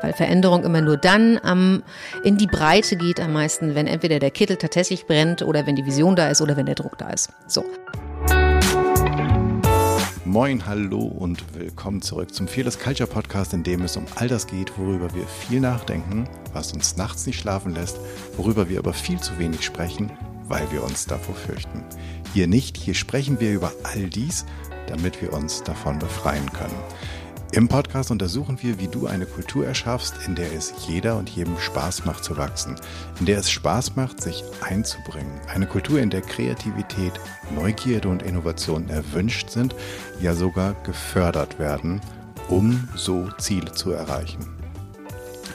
Weil Veränderung immer nur dann am, in die Breite geht am meisten, wenn entweder der Kittel tatsächlich brennt oder wenn die Vision da ist oder wenn der Druck da ist. So. Moin, hallo und willkommen zurück zum Fearless Culture Podcast, in dem es um all das geht, worüber wir viel nachdenken, was uns nachts nicht schlafen lässt, worüber wir aber viel zu wenig sprechen, weil wir uns davor fürchten. Hier nicht, hier sprechen wir über all dies, damit wir uns davon befreien können. Im Podcast untersuchen wir, wie du eine Kultur erschaffst, in der es jeder und jedem Spaß macht zu wachsen, in der es Spaß macht, sich einzubringen. Eine Kultur, in der Kreativität, Neugierde und Innovation erwünscht sind, ja sogar gefördert werden, um so Ziele zu erreichen.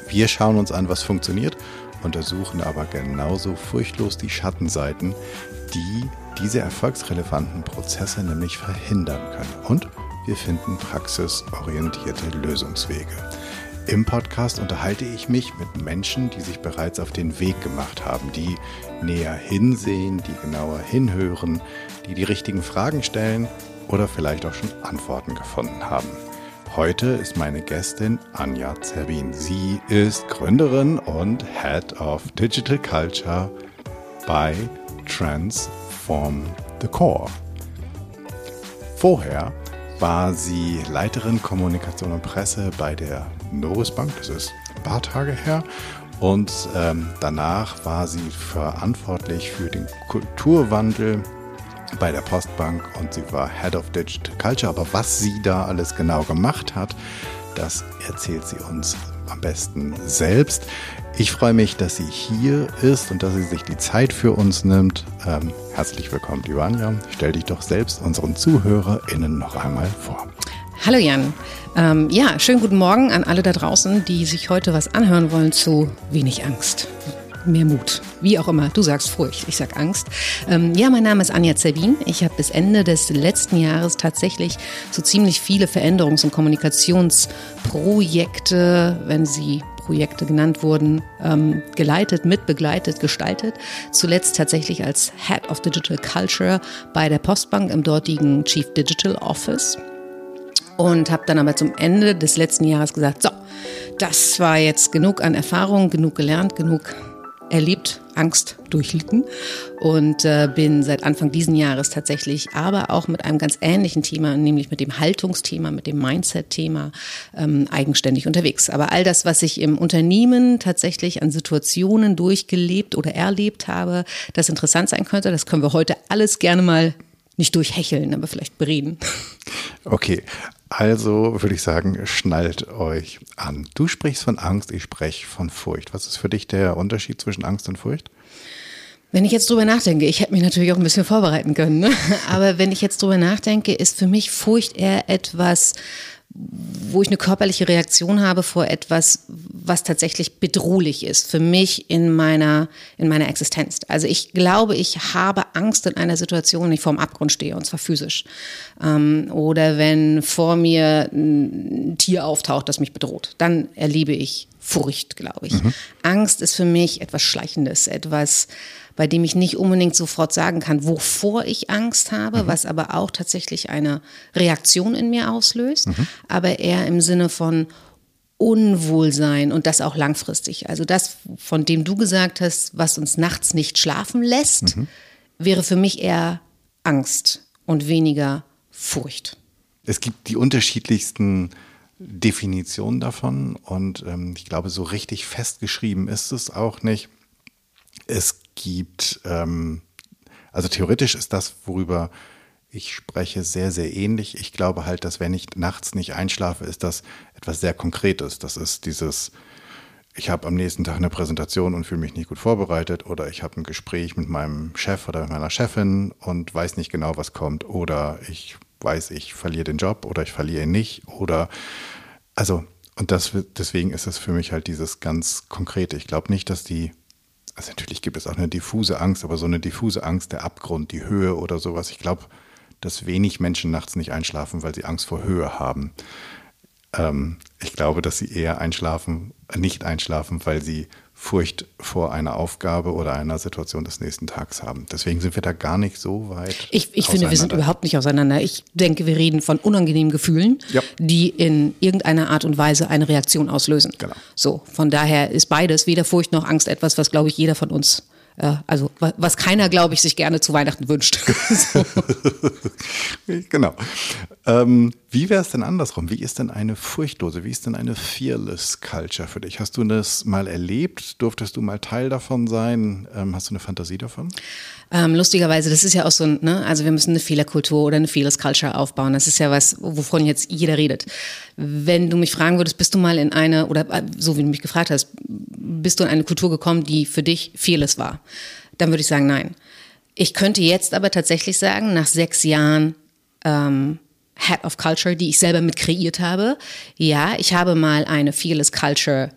Wir schauen uns an, was funktioniert, untersuchen aber genauso furchtlos die Schattenseiten, die diese erfolgsrelevanten Prozesse nämlich verhindern können. Und wir finden praxisorientierte Lösungswege. Im Podcast unterhalte ich mich mit Menschen, die sich bereits auf den Weg gemacht haben, die näher hinsehen, die genauer hinhören, die die richtigen Fragen stellen oder vielleicht auch schon Antworten gefunden haben. Heute ist meine Gästin Anja Zerbin. Sie ist Gründerin und Head of Digital Culture bei Transform the Core. Vorher war sie Leiterin Kommunikation und Presse bei der Norris Bank. Das ist ein paar Tage her. Und ähm, danach war sie verantwortlich für den Kulturwandel bei der Postbank und sie war Head of Digital Culture. Aber was sie da alles genau gemacht hat, das erzählt sie uns am besten selbst. Ich freue mich, dass sie hier ist und dass sie sich die Zeit für uns nimmt. Ähm, herzlich willkommen, Anja. Stell dich doch selbst unseren ZuhörerInnen noch einmal vor. Hallo Jan. Ähm, ja, schönen guten Morgen an alle da draußen, die sich heute was anhören wollen zu wenig Angst mehr Mut. Wie auch immer. Du sagst Furcht, ich sag Angst. Ähm, ja, mein Name ist Anja Zerbin. Ich habe bis Ende des letzten Jahres tatsächlich so ziemlich viele Veränderungs- und Kommunikationsprojekte, wenn sie Projekte genannt wurden, ähm, geleitet, mitbegleitet, gestaltet. Zuletzt tatsächlich als Head of Digital Culture bei der Postbank im dortigen Chief Digital Office. Und habe dann aber zum Ende des letzten Jahres gesagt, so, das war jetzt genug an Erfahrung, genug gelernt, genug erlebt, Angst durchlitten und äh, bin seit Anfang diesen Jahres tatsächlich, aber auch mit einem ganz ähnlichen Thema, nämlich mit dem Haltungsthema, mit dem Mindset-Thema ähm, eigenständig unterwegs. Aber all das, was ich im Unternehmen tatsächlich an Situationen durchgelebt oder erlebt habe, das interessant sein könnte, das können wir heute alles gerne mal nicht durchhecheln, aber vielleicht bereden. Okay, also würde ich sagen, schnallt euch an. Du sprichst von Angst, ich spreche von Furcht. Was ist für dich der Unterschied zwischen Angst und Furcht? Wenn ich jetzt drüber nachdenke, ich hätte mich natürlich auch ein bisschen vorbereiten können, ne? aber wenn ich jetzt drüber nachdenke, ist für mich Furcht eher etwas, wo ich eine körperliche Reaktion habe vor etwas, was tatsächlich bedrohlich ist für mich in meiner, in meiner Existenz. Also ich glaube, ich habe Angst in einer Situation, wenn ich vorm Abgrund stehe, und zwar physisch. Ähm, oder wenn vor mir ein Tier auftaucht, das mich bedroht. Dann erlebe ich Furcht, glaube ich. Mhm. Angst ist für mich etwas Schleichendes, etwas, bei dem ich nicht unbedingt sofort sagen kann, wovor ich Angst habe, mhm. was aber auch tatsächlich eine Reaktion in mir auslöst, mhm. aber eher im Sinne von Unwohlsein und das auch langfristig. Also das, von dem du gesagt hast, was uns nachts nicht schlafen lässt, mhm. wäre für mich eher Angst und weniger Furcht. Es gibt die unterschiedlichsten Definitionen davon und ähm, ich glaube, so richtig festgeschrieben ist es auch nicht. Es gibt, ähm, also theoretisch ist das, worüber ich spreche, sehr, sehr ähnlich. Ich glaube halt, dass wenn ich nachts nicht einschlafe, ist das etwas sehr Konkretes. Das ist dieses, ich habe am nächsten Tag eine Präsentation und fühle mich nicht gut vorbereitet oder ich habe ein Gespräch mit meinem Chef oder mit meiner Chefin und weiß nicht genau, was kommt oder ich weiß, ich verliere den Job oder ich verliere ihn nicht oder also und das deswegen ist es für mich halt dieses ganz konkrete. Ich glaube nicht, dass die also natürlich gibt es auch eine diffuse Angst, aber so eine diffuse Angst, der Abgrund, die Höhe oder sowas. Ich glaube, dass wenig Menschen nachts nicht einschlafen, weil sie Angst vor Höhe haben. Ähm, ich glaube, dass sie eher einschlafen, nicht einschlafen, weil sie Furcht vor einer Aufgabe oder einer Situation des nächsten Tags haben. Deswegen sind wir da gar nicht so weit. Ich, ich finde, wir sind überhaupt nicht auseinander. Ich denke, wir reden von unangenehmen Gefühlen, ja. die in irgendeiner Art und Weise eine Reaktion auslösen. Genau. So, von daher ist beides, weder Furcht noch Angst, etwas, was, glaube ich, jeder von uns also was keiner, glaube ich, sich gerne zu Weihnachten wünscht. genau. Ähm, wie wäre es denn andersrum? Wie ist denn eine furchtlose, wie ist denn eine fearless Culture für dich? Hast du das mal erlebt? Durftest du mal Teil davon sein? Ähm, hast du eine Fantasie davon? Ähm, lustigerweise, das ist ja auch so ein, ne, also wir müssen eine Fehlerkultur oder eine Fearless Culture aufbauen. Das ist ja was, wovon jetzt jeder redet. Wenn du mich fragen würdest, bist du mal in eine, oder äh, so wie du mich gefragt hast, bist du in eine Kultur gekommen, die für dich fearless war? Dann würde ich sagen, nein. Ich könnte jetzt aber tatsächlich sagen, nach sechs Jahren ähm, Head of Culture, die ich selber mit kreiert habe. Ja, ich habe mal eine Fearless Culture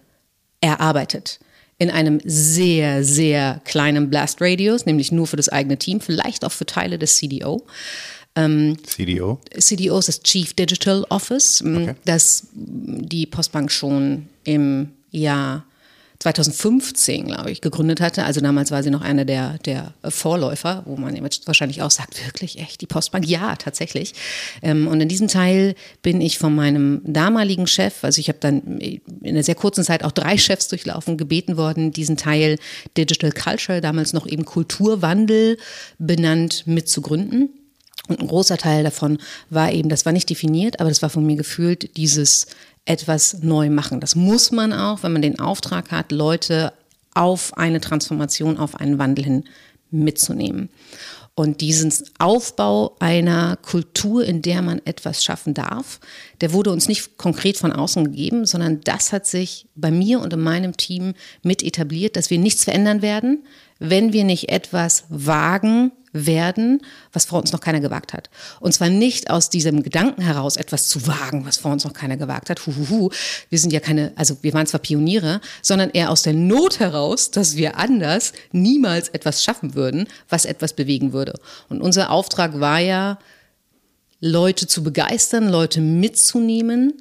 erarbeitet. In einem sehr, sehr kleinen Blast Radius, nämlich nur für das eigene Team, vielleicht auch für Teile des CDO. Ähm, CDO? CDO ist das Chief Digital Office, okay. das die Postbank schon im Jahr 2015, glaube ich, gegründet hatte. Also damals war sie noch einer der, der Vorläufer, wo man jetzt wahrscheinlich auch sagt, wirklich echt, die Postbank? Ja, tatsächlich. Ähm, und in diesem Teil bin ich von meinem damaligen Chef, also ich habe dann in einer sehr kurzen Zeit auch drei Chefs durchlaufen, gebeten worden, diesen Teil Digital Culture, damals noch eben Kulturwandel benannt, mitzugründen. Und ein großer Teil davon war eben, das war nicht definiert, aber das war von mir gefühlt dieses etwas neu machen. Das muss man auch, wenn man den Auftrag hat, Leute auf eine Transformation, auf einen Wandel hin mitzunehmen. Und diesen Aufbau einer Kultur, in der man etwas schaffen darf, der wurde uns nicht konkret von außen gegeben, sondern das hat sich bei mir und in meinem Team mit etabliert, dass wir nichts verändern werden, wenn wir nicht etwas wagen, werden, was vor uns noch keiner gewagt hat. Und zwar nicht aus diesem Gedanken heraus, etwas zu wagen, was vor uns noch keiner gewagt hat. Huhuhu. Wir sind ja keine, also wir waren zwar Pioniere, sondern eher aus der Not heraus, dass wir anders niemals etwas schaffen würden, was etwas bewegen würde. Und unser Auftrag war ja, Leute zu begeistern, Leute mitzunehmen.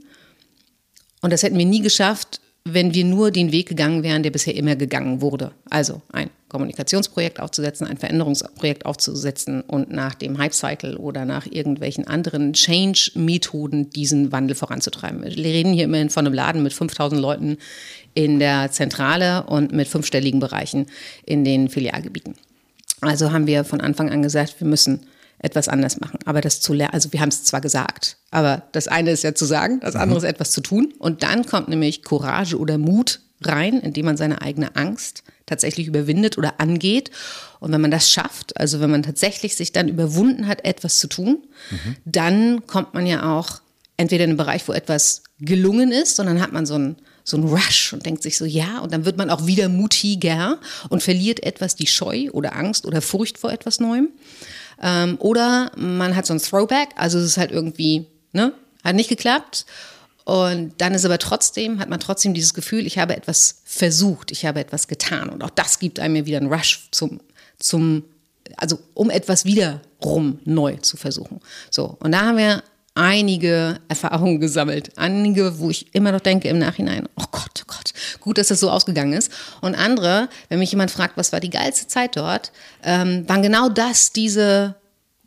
Und das hätten wir nie geschafft, wenn wir nur den Weg gegangen wären, der bisher immer gegangen wurde. Also ein Kommunikationsprojekt aufzusetzen, ein Veränderungsprojekt aufzusetzen und nach dem Hype-Cycle oder nach irgendwelchen anderen Change-Methoden diesen Wandel voranzutreiben. Wir reden hier immerhin von einem Laden mit 5000 Leuten in der Zentrale und mit fünfstelligen Bereichen in den Filialgebieten. Also haben wir von Anfang an gesagt, wir müssen etwas anders machen. Aber das zu lernen, also wir haben es zwar gesagt, aber das eine ist ja zu sagen, das andere mhm. ist etwas zu tun. Und dann kommt nämlich Courage oder Mut rein, indem man seine eigene Angst tatsächlich überwindet oder angeht. Und wenn man das schafft, also wenn man tatsächlich sich dann überwunden hat, etwas zu tun, mhm. dann kommt man ja auch entweder in einen Bereich, wo etwas gelungen ist, und dann hat man so einen, so einen Rush und denkt sich so, ja, und dann wird man auch wieder mutiger und verliert etwas die Scheu oder Angst oder Furcht vor etwas Neuem. Ähm, oder man hat so ein Throwback, also es ist halt irgendwie, ne, hat nicht geklappt. Und dann ist aber trotzdem, hat man trotzdem dieses Gefühl, ich habe etwas versucht, ich habe etwas getan. Und auch das gibt einem wieder einen Rush zum, zum, also um etwas wiederum neu zu versuchen. So. Und da haben wir einige Erfahrungen gesammelt. Einige, wo ich immer noch denke im Nachhinein, oh Gott, oh Gott, gut, dass das so ausgegangen ist. Und andere, wenn mich jemand fragt, was war die geilste Zeit dort, ähm, waren genau das, diese,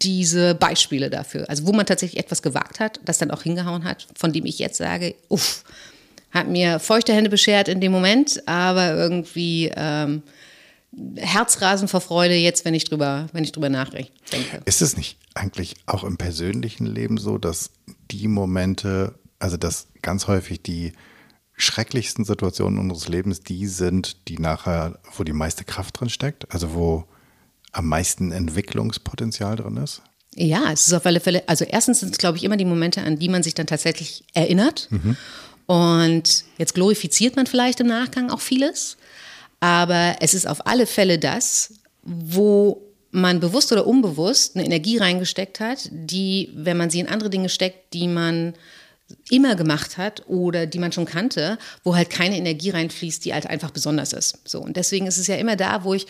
diese Beispiele dafür. Also wo man tatsächlich etwas gewagt hat, das dann auch hingehauen hat, von dem ich jetzt sage, uff, hat mir feuchte Hände beschert in dem Moment, aber irgendwie ähm, Herzrasen vor Freude jetzt, wenn ich drüber, wenn ich drüber nachdenke. Ist es nicht eigentlich auch im persönlichen Leben so, dass die Momente, also dass ganz häufig die schrecklichsten Situationen unseres Lebens die sind, die nachher, wo die meiste Kraft drin steckt, also wo am meisten Entwicklungspotenzial drin ist? Ja, es ist auf alle Fälle, also erstens sind es, glaube ich, immer die Momente, an die man sich dann tatsächlich erinnert. Mhm. Und jetzt glorifiziert man vielleicht im Nachgang auch vieles. Aber es ist auf alle Fälle das, wo man bewusst oder unbewusst eine Energie reingesteckt hat, die, wenn man sie in andere Dinge steckt, die man immer gemacht hat oder die man schon kannte, wo halt keine Energie reinfließt, die halt einfach besonders ist. So und deswegen ist es ja immer da, wo ich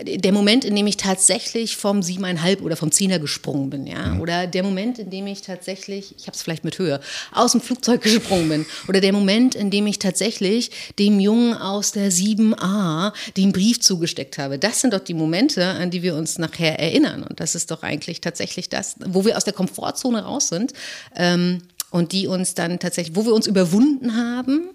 der Moment, in dem ich tatsächlich vom siebeneinhalb oder vom Zehner gesprungen bin, ja, mhm. oder der Moment, in dem ich tatsächlich, ich habe es vielleicht mit Höhe, aus dem Flugzeug gesprungen bin, oder der Moment, in dem ich tatsächlich dem Jungen aus der 7a den Brief zugesteckt habe. Das sind doch die Momente, an die wir uns nachher erinnern. Und das ist doch eigentlich tatsächlich das, wo wir aus der Komfortzone raus sind ähm, und die uns dann tatsächlich, wo wir uns überwunden haben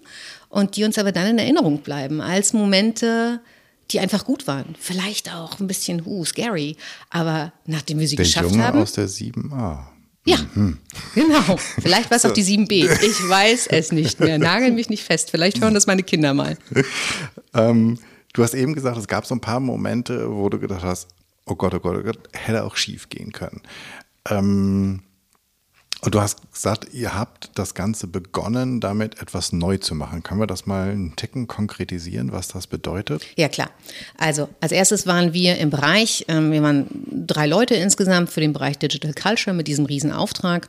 und die uns aber dann in Erinnerung bleiben als Momente, die einfach gut waren. Vielleicht auch ein bisschen, uh, scary. Aber nachdem wir sie der geschafft Junge haben. aus der 7a. Ja, mhm. genau. Vielleicht war es so. auch die 7b. Ich weiß es nicht mehr. Nagel mich nicht fest. Vielleicht hören das meine Kinder mal. ähm, du hast eben gesagt, es gab so ein paar Momente, wo du gedacht hast, oh Gott, oh Gott, oh Gott, hätte auch schief gehen können. Ähm, und du hast gesagt, ihr habt das Ganze begonnen, damit etwas neu zu machen. Können wir das mal einen Ticken konkretisieren, was das bedeutet? Ja, klar. Also als erstes waren wir im Bereich, ähm, wir waren drei Leute insgesamt für den Bereich Digital Culture mit diesem Riesenauftrag.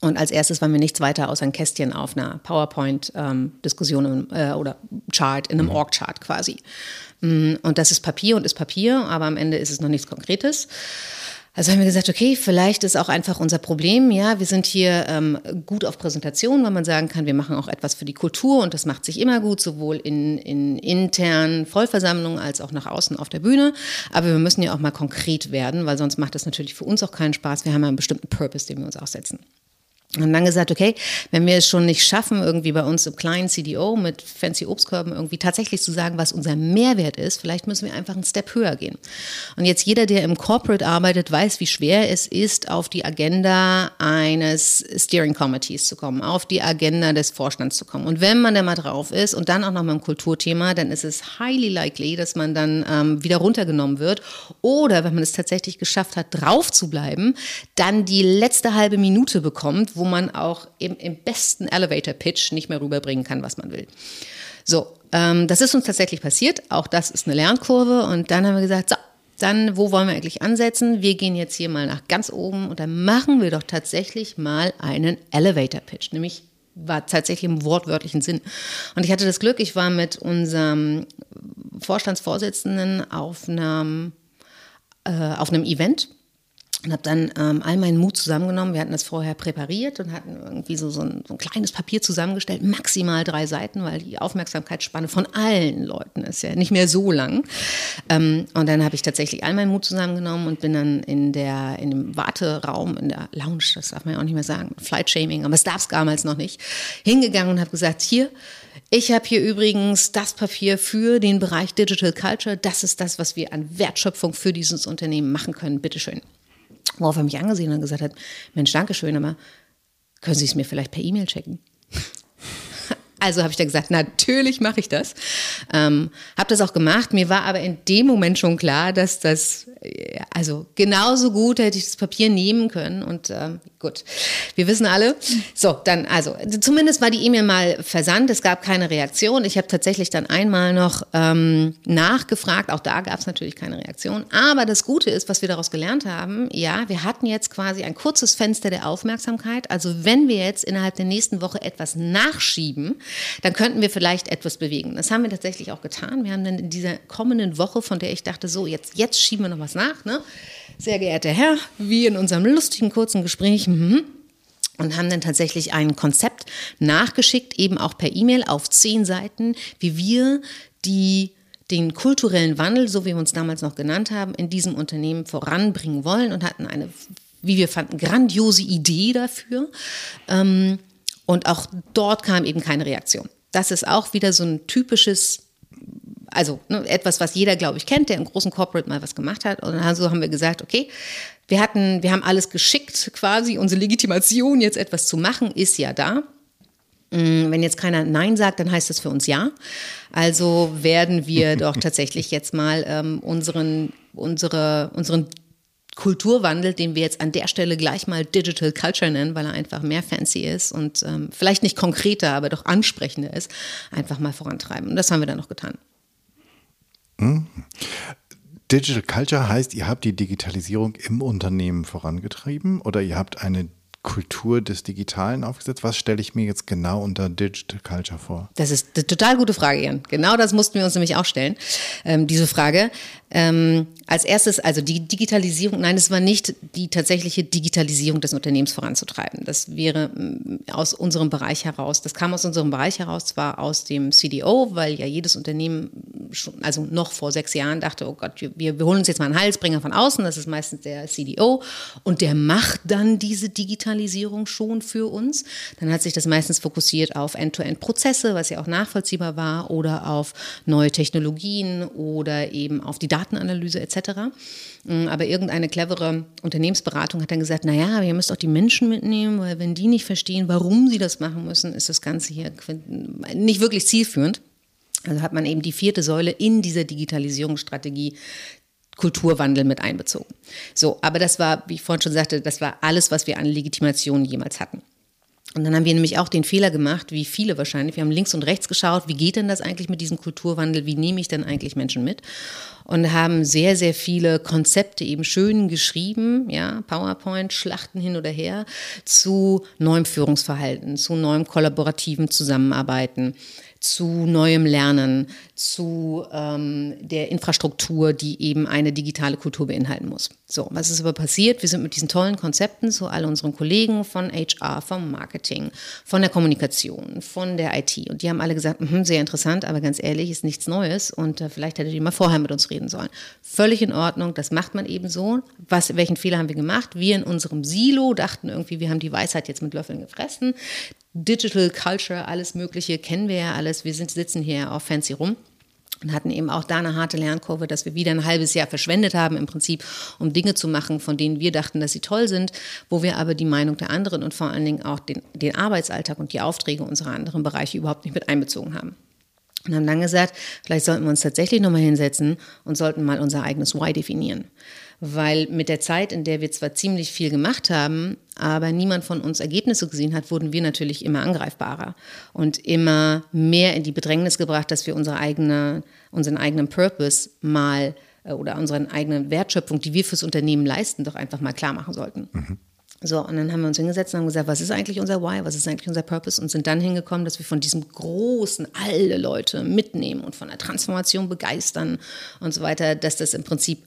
Und als erstes waren wir nichts weiter außer ein Kästchen auf einer PowerPoint-Diskussion ähm, äh, oder Chart, in einem mhm. Org-Chart quasi. Mm, und das ist Papier und ist Papier, aber am Ende ist es noch nichts Konkretes. Also haben wir gesagt, okay, vielleicht ist auch einfach unser Problem, ja, wir sind hier ähm, gut auf Präsentation, weil man sagen kann, wir machen auch etwas für die Kultur und das macht sich immer gut, sowohl in, in internen Vollversammlungen als auch nach außen auf der Bühne. Aber wir müssen ja auch mal konkret werden, weil sonst macht das natürlich für uns auch keinen Spaß. Wir haben ja einen bestimmten Purpose, den wir uns aussetzen. Und dann gesagt, okay, wenn wir es schon nicht schaffen, irgendwie bei uns im kleinen CDO mit fancy Obstkörben irgendwie tatsächlich zu sagen, was unser Mehrwert ist, vielleicht müssen wir einfach einen Step höher gehen. Und jetzt jeder, der im Corporate arbeitet, weiß, wie schwer es ist, auf die Agenda eines Steering Committees zu kommen, auf die Agenda des Vorstands zu kommen. Und wenn man da mal drauf ist und dann auch noch mit einem Kulturthema, dann ist es highly likely, dass man dann ähm, wieder runtergenommen wird. Oder wenn man es tatsächlich geschafft hat, drauf zu bleiben, dann die letzte halbe Minute bekommt, wo man auch im, im besten Elevator-Pitch nicht mehr rüberbringen kann, was man will. So, ähm, das ist uns tatsächlich passiert. Auch das ist eine Lernkurve. Und dann haben wir gesagt, so, dann, wo wollen wir eigentlich ansetzen? Wir gehen jetzt hier mal nach ganz oben und dann machen wir doch tatsächlich mal einen Elevator-Pitch, nämlich war tatsächlich im wortwörtlichen Sinn. Und ich hatte das Glück, ich war mit unserem Vorstandsvorsitzenden auf einem, äh, auf einem Event und habe dann ähm, all meinen Mut zusammengenommen. Wir hatten das vorher präpariert und hatten irgendwie so, so, ein, so ein kleines Papier zusammengestellt, maximal drei Seiten, weil die Aufmerksamkeitsspanne von allen Leuten ist ja nicht mehr so lang. Ähm, und dann habe ich tatsächlich all meinen Mut zusammengenommen und bin dann in, der, in dem Warteraum, in der Lounge, das darf man ja auch nicht mehr sagen, Flight Shaming, aber es darf es damals noch nicht, hingegangen und habe gesagt, hier, ich habe hier übrigens das Papier für den Bereich Digital Culture. Das ist das, was wir an Wertschöpfung für dieses Unternehmen machen können. Bitteschön. Worauf er mich angesehen und gesagt hat, Mensch, danke schön, aber können Sie es mir vielleicht per E-Mail checken? Also habe ich dann gesagt, natürlich mache ich das. Ähm, habe das auch gemacht. Mir war aber in dem Moment schon klar, dass das, äh, also genauso gut hätte ich das Papier nehmen können. Und ähm, gut, wir wissen alle. So, dann, also zumindest war die E-Mail mal versandt. Es gab keine Reaktion. Ich habe tatsächlich dann einmal noch ähm, nachgefragt. Auch da gab es natürlich keine Reaktion. Aber das Gute ist, was wir daraus gelernt haben, ja, wir hatten jetzt quasi ein kurzes Fenster der Aufmerksamkeit. Also wenn wir jetzt innerhalb der nächsten Woche etwas nachschieben, dann könnten wir vielleicht etwas bewegen. Das haben wir tatsächlich auch getan. Wir haben dann in dieser kommenden Woche, von der ich dachte, so, jetzt, jetzt schieben wir noch was nach, ne? Sehr geehrter Herr, wie in unserem lustigen kurzen Gespräch, mhm und haben dann tatsächlich ein Konzept nachgeschickt, eben auch per E-Mail auf zehn Seiten, wie wir die den kulturellen Wandel, so wie wir uns damals noch genannt haben, in diesem Unternehmen voranbringen wollen und hatten eine, wie wir fanden, grandiose Idee dafür. Ähm, und auch dort kam eben keine Reaktion. Das ist auch wieder so ein typisches also ne, etwas, was jeder, glaube ich, kennt, der im großen Corporate mal was gemacht hat. Und so haben wir gesagt, okay, wir hatten, wir haben alles geschickt quasi. Unsere Legitimation, jetzt etwas zu machen, ist ja da. Mm, wenn jetzt keiner Nein sagt, dann heißt das für uns Ja. Also werden wir doch tatsächlich jetzt mal ähm, unseren, unsere, unseren Kulturwandel, den wir jetzt an der Stelle gleich mal Digital Culture nennen, weil er einfach mehr fancy ist und ähm, vielleicht nicht konkreter, aber doch ansprechender ist, einfach mal vorantreiben. Und das haben wir dann noch getan. Hm. Digital Culture heißt, ihr habt die Digitalisierung im Unternehmen vorangetrieben oder ihr habt eine Kultur des Digitalen aufgesetzt. Was stelle ich mir jetzt genau unter Digital Culture vor? Das ist eine total gute Frage, Jan. Genau das mussten wir uns nämlich auch stellen, ähm, diese Frage. Ähm, als erstes, also die Digitalisierung, nein, es war nicht die tatsächliche Digitalisierung des Unternehmens voranzutreiben. Das wäre mm, aus unserem Bereich heraus, das kam aus unserem Bereich heraus, zwar aus dem CDO, weil ja jedes Unternehmen schon, also noch vor sechs Jahren dachte, oh Gott, wir, wir holen uns jetzt mal einen Heilsbringer von außen, das ist meistens der CDO und der macht dann diese Digitalisierung schon für uns. Dann hat sich das meistens fokussiert auf End-to-End-Prozesse, was ja auch nachvollziehbar war, oder auf neue Technologien oder eben auf die Datenanalyse etc. Mm, aber irgendeine clevere Unternehmensberatung hat dann gesagt, naja, ihr müsst auch die Menschen mitnehmen, weil wenn die nicht verstehen, warum sie das machen müssen, ist das Ganze hier nicht wirklich zielführend. Also hat man eben die vierte Säule in dieser Digitalisierungsstrategie Kulturwandel mit einbezogen. So, aber das war, wie ich vorhin schon sagte, das war alles, was wir an Legitimation jemals hatten. Und dann haben wir nämlich auch den Fehler gemacht, wie viele wahrscheinlich. Wir haben links und rechts geschaut, wie geht denn das eigentlich mit diesem Kulturwandel? Wie nehme ich denn eigentlich Menschen mit? Und haben sehr, sehr viele Konzepte eben schön geschrieben, ja, PowerPoint, Schlachten hin oder her, zu neuem Führungsverhalten, zu neuem kollaborativen Zusammenarbeiten, zu neuem Lernen, zu ähm, der Infrastruktur, die eben eine digitale Kultur beinhalten muss. So, was ist aber passiert? Wir sind mit diesen tollen Konzepten zu all unseren Kollegen von HR, vom Marketing, von der Kommunikation, von der IT. Und die haben alle gesagt, mh, sehr interessant, aber ganz ehrlich, ist nichts Neues und äh, vielleicht hättet ihr mal vorher mit uns reden sollen. Völlig in Ordnung, das macht man eben so. Was, welchen Fehler haben wir gemacht? Wir in unserem Silo dachten irgendwie, wir haben die Weisheit jetzt mit Löffeln gefressen. Digital Culture, alles Mögliche kennen wir ja alles. Wir sind, sitzen hier auf Fancy rum und hatten eben auch da eine harte Lernkurve, dass wir wieder ein halbes Jahr verschwendet haben im Prinzip, um Dinge zu machen, von denen wir dachten, dass sie toll sind, wo wir aber die Meinung der anderen und vor allen Dingen auch den, den Arbeitsalltag und die Aufträge unserer anderen Bereiche überhaupt nicht mit einbezogen haben. Und haben dann gesagt, vielleicht sollten wir uns tatsächlich nochmal hinsetzen und sollten mal unser eigenes Why definieren weil mit der Zeit, in der wir zwar ziemlich viel gemacht haben, aber niemand von uns Ergebnisse gesehen hat, wurden wir natürlich immer angreifbarer und immer mehr in die Bedrängnis gebracht, dass wir unsere eigene, unseren eigenen Purpose mal äh, oder unsere eigene Wertschöpfung, die wir fürs Unternehmen leisten, doch einfach mal klar machen sollten. Mhm. So, und dann haben wir uns hingesetzt und haben gesagt, was ist eigentlich unser Why, was ist eigentlich unser Purpose und sind dann hingekommen, dass wir von diesem großen, alle Leute mitnehmen und von der Transformation begeistern und so weiter, dass das im Prinzip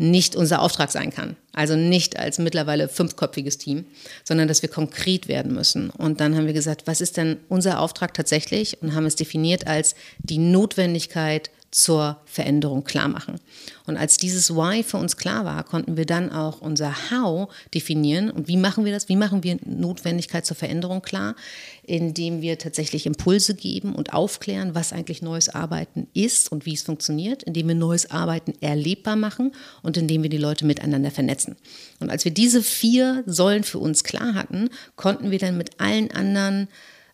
nicht unser Auftrag sein kann. Also nicht als mittlerweile fünfköpfiges Team, sondern dass wir konkret werden müssen. Und dann haben wir gesagt, was ist denn unser Auftrag tatsächlich? Und haben es definiert als die Notwendigkeit zur Veränderung klar machen. Und als dieses Why für uns klar war, konnten wir dann auch unser How definieren. Und wie machen wir das? Wie machen wir Notwendigkeit zur Veränderung klar? Indem wir tatsächlich Impulse geben und aufklären, was eigentlich neues Arbeiten ist und wie es funktioniert, indem wir neues Arbeiten erlebbar machen und indem wir die Leute miteinander vernetzen. Und als wir diese vier Säulen für uns klar hatten, konnten wir dann mit allen anderen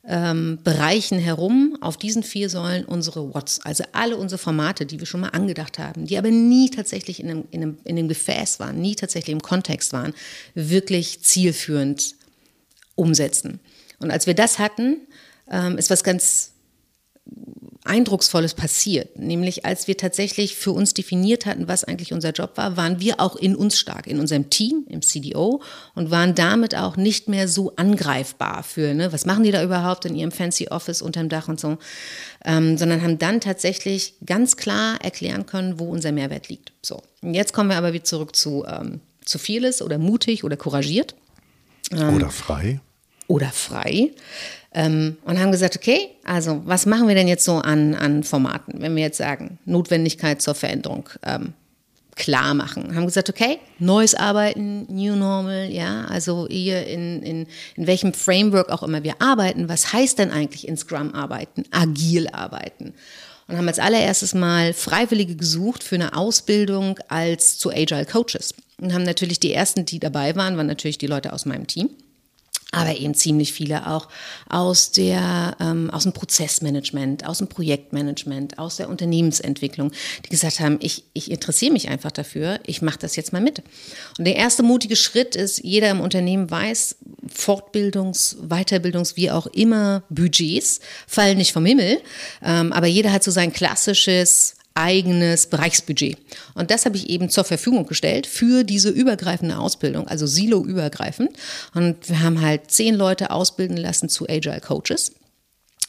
ähm, Bereichen herum, auf diesen vier Säulen unsere What's, also alle unsere Formate, die wir schon mal angedacht haben, die aber nie tatsächlich in einem, in einem, in einem Gefäß waren, nie tatsächlich im Kontext waren, wirklich zielführend umsetzen. Und als wir das hatten, ähm, ist was ganz Eindrucksvolles passiert. Nämlich als wir tatsächlich für uns definiert hatten, was eigentlich unser Job war, waren wir auch in uns stark, in unserem Team, im CDO und waren damit auch nicht mehr so angreifbar für, ne, was machen die da überhaupt in ihrem fancy Office unterm Dach und so, ähm, sondern haben dann tatsächlich ganz klar erklären können, wo unser Mehrwert liegt. So, und jetzt kommen wir aber wieder zurück zu ähm, zu vieles oder mutig oder couragiert. Ähm, oder frei. Oder frei. Ähm, und haben gesagt, okay, also was machen wir denn jetzt so an, an Formaten, wenn wir jetzt sagen, Notwendigkeit zur Veränderung ähm, klar machen. Haben gesagt, okay, neues Arbeiten, New Normal, ja, also ihr in, in, in welchem Framework auch immer wir arbeiten, was heißt denn eigentlich in Scrum arbeiten, agil arbeiten? Und haben als allererstes mal Freiwillige gesucht für eine Ausbildung als zu Agile Coaches. Und haben natürlich die ersten, die dabei waren, waren natürlich die Leute aus meinem Team aber eben ziemlich viele auch aus der ähm, aus dem Prozessmanagement, aus dem Projektmanagement, aus der Unternehmensentwicklung, die gesagt haben, ich, ich interessiere mich einfach dafür, ich mache das jetzt mal mit. Und der erste mutige Schritt ist, jeder im Unternehmen weiß, Fortbildungs-, Weiterbildungs-, wie auch immer Budgets fallen nicht vom Himmel, ähm, aber jeder hat so sein klassisches eigenes Bereichsbudget. Und das habe ich eben zur Verfügung gestellt für diese übergreifende Ausbildung, also silo-übergreifend. Und wir haben halt zehn Leute ausbilden lassen zu Agile Coaches.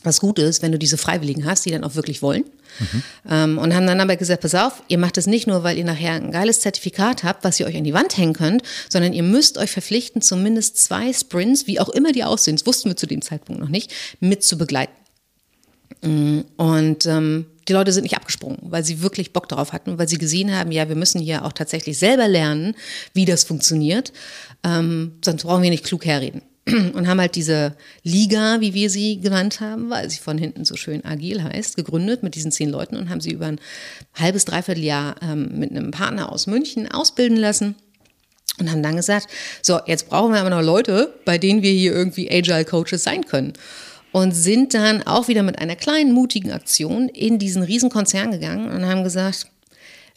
Was gut ist, wenn du diese Freiwilligen hast, die dann auch wirklich wollen. Mhm. Und haben dann aber gesagt, pass auf, ihr macht es nicht nur, weil ihr nachher ein geiles Zertifikat habt, was ihr euch an die Wand hängen könnt, sondern ihr müsst euch verpflichten, zumindest zwei Sprints, wie auch immer die aussehen, das wussten wir zu dem Zeitpunkt noch nicht, mit zu begleiten. Mm, und ähm, die Leute sind nicht abgesprungen, weil sie wirklich Bock darauf hatten, weil sie gesehen haben, ja, wir müssen hier auch tatsächlich selber lernen, wie das funktioniert. Ähm, sonst brauchen wir nicht klug herreden. Und haben halt diese Liga, wie wir sie genannt haben, weil sie von hinten so schön agil heißt, gegründet mit diesen zehn Leuten und haben sie über ein halbes, dreiviertel Jahr ähm, mit einem Partner aus München ausbilden lassen. Und haben dann gesagt, so, jetzt brauchen wir aber noch Leute, bei denen wir hier irgendwie Agile Coaches sein können und sind dann auch wieder mit einer kleinen mutigen Aktion in diesen Riesenkonzern gegangen und haben gesagt,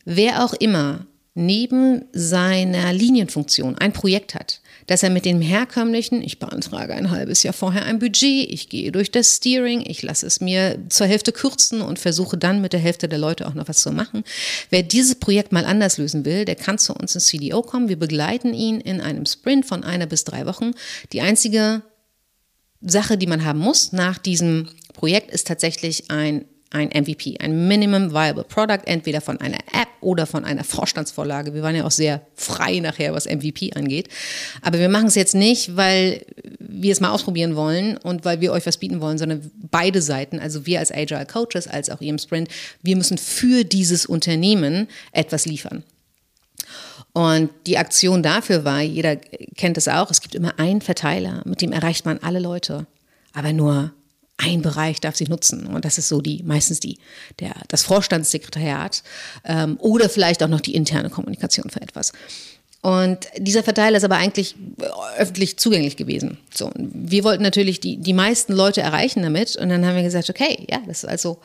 wer auch immer neben seiner Linienfunktion ein Projekt hat, dass er mit dem herkömmlichen, ich beantrage ein halbes Jahr vorher ein Budget, ich gehe durch das Steering, ich lasse es mir zur Hälfte kürzen und versuche dann mit der Hälfte der Leute auch noch was zu machen. Wer dieses Projekt mal anders lösen will, der kann zu uns ins CDO kommen. Wir begleiten ihn in einem Sprint von einer bis drei Wochen. Die einzige Sache, die man haben muss nach diesem Projekt, ist tatsächlich ein, ein MVP, ein Minimum Viable Product, entweder von einer App oder von einer Vorstandsvorlage. Wir waren ja auch sehr frei nachher, was MVP angeht. Aber wir machen es jetzt nicht, weil wir es mal ausprobieren wollen und weil wir euch was bieten wollen, sondern beide Seiten, also wir als Agile Coaches, als auch ihr im Sprint, wir müssen für dieses Unternehmen etwas liefern. Und die Aktion dafür war, jeder kennt es auch, es gibt immer einen Verteiler, mit dem erreicht man alle Leute, aber nur ein Bereich darf sie nutzen. Und das ist so die, meistens die, der, das Vorstandssekretariat ähm, oder vielleicht auch noch die interne Kommunikation für etwas. Und dieser Verteiler ist aber eigentlich öffentlich zugänglich gewesen. So, wir wollten natürlich die, die meisten Leute erreichen damit. Und dann haben wir gesagt, okay, ja, das ist also,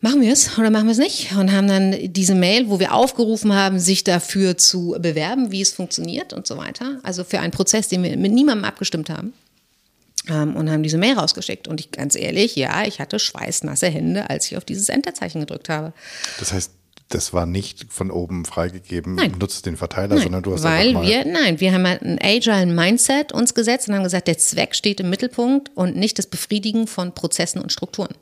Machen wir es oder machen wir es nicht? Und haben dann diese Mail, wo wir aufgerufen haben, sich dafür zu bewerben, wie es funktioniert und so weiter. Also für einen Prozess, den wir mit niemandem abgestimmt haben. Ähm, und haben diese Mail rausgeschickt. Und ich ganz ehrlich, ja, ich hatte schweißnasse Hände, als ich auf dieses Enterzeichen gedrückt habe. Das heißt, das war nicht von oben freigegeben, nein. nutzt den Verteiler, nein, sondern du hast weil mal wir, nein, wir haben halt ein Agile Mindset uns gesetzt und haben gesagt, der Zweck steht im Mittelpunkt und nicht das Befriedigen von Prozessen und Strukturen.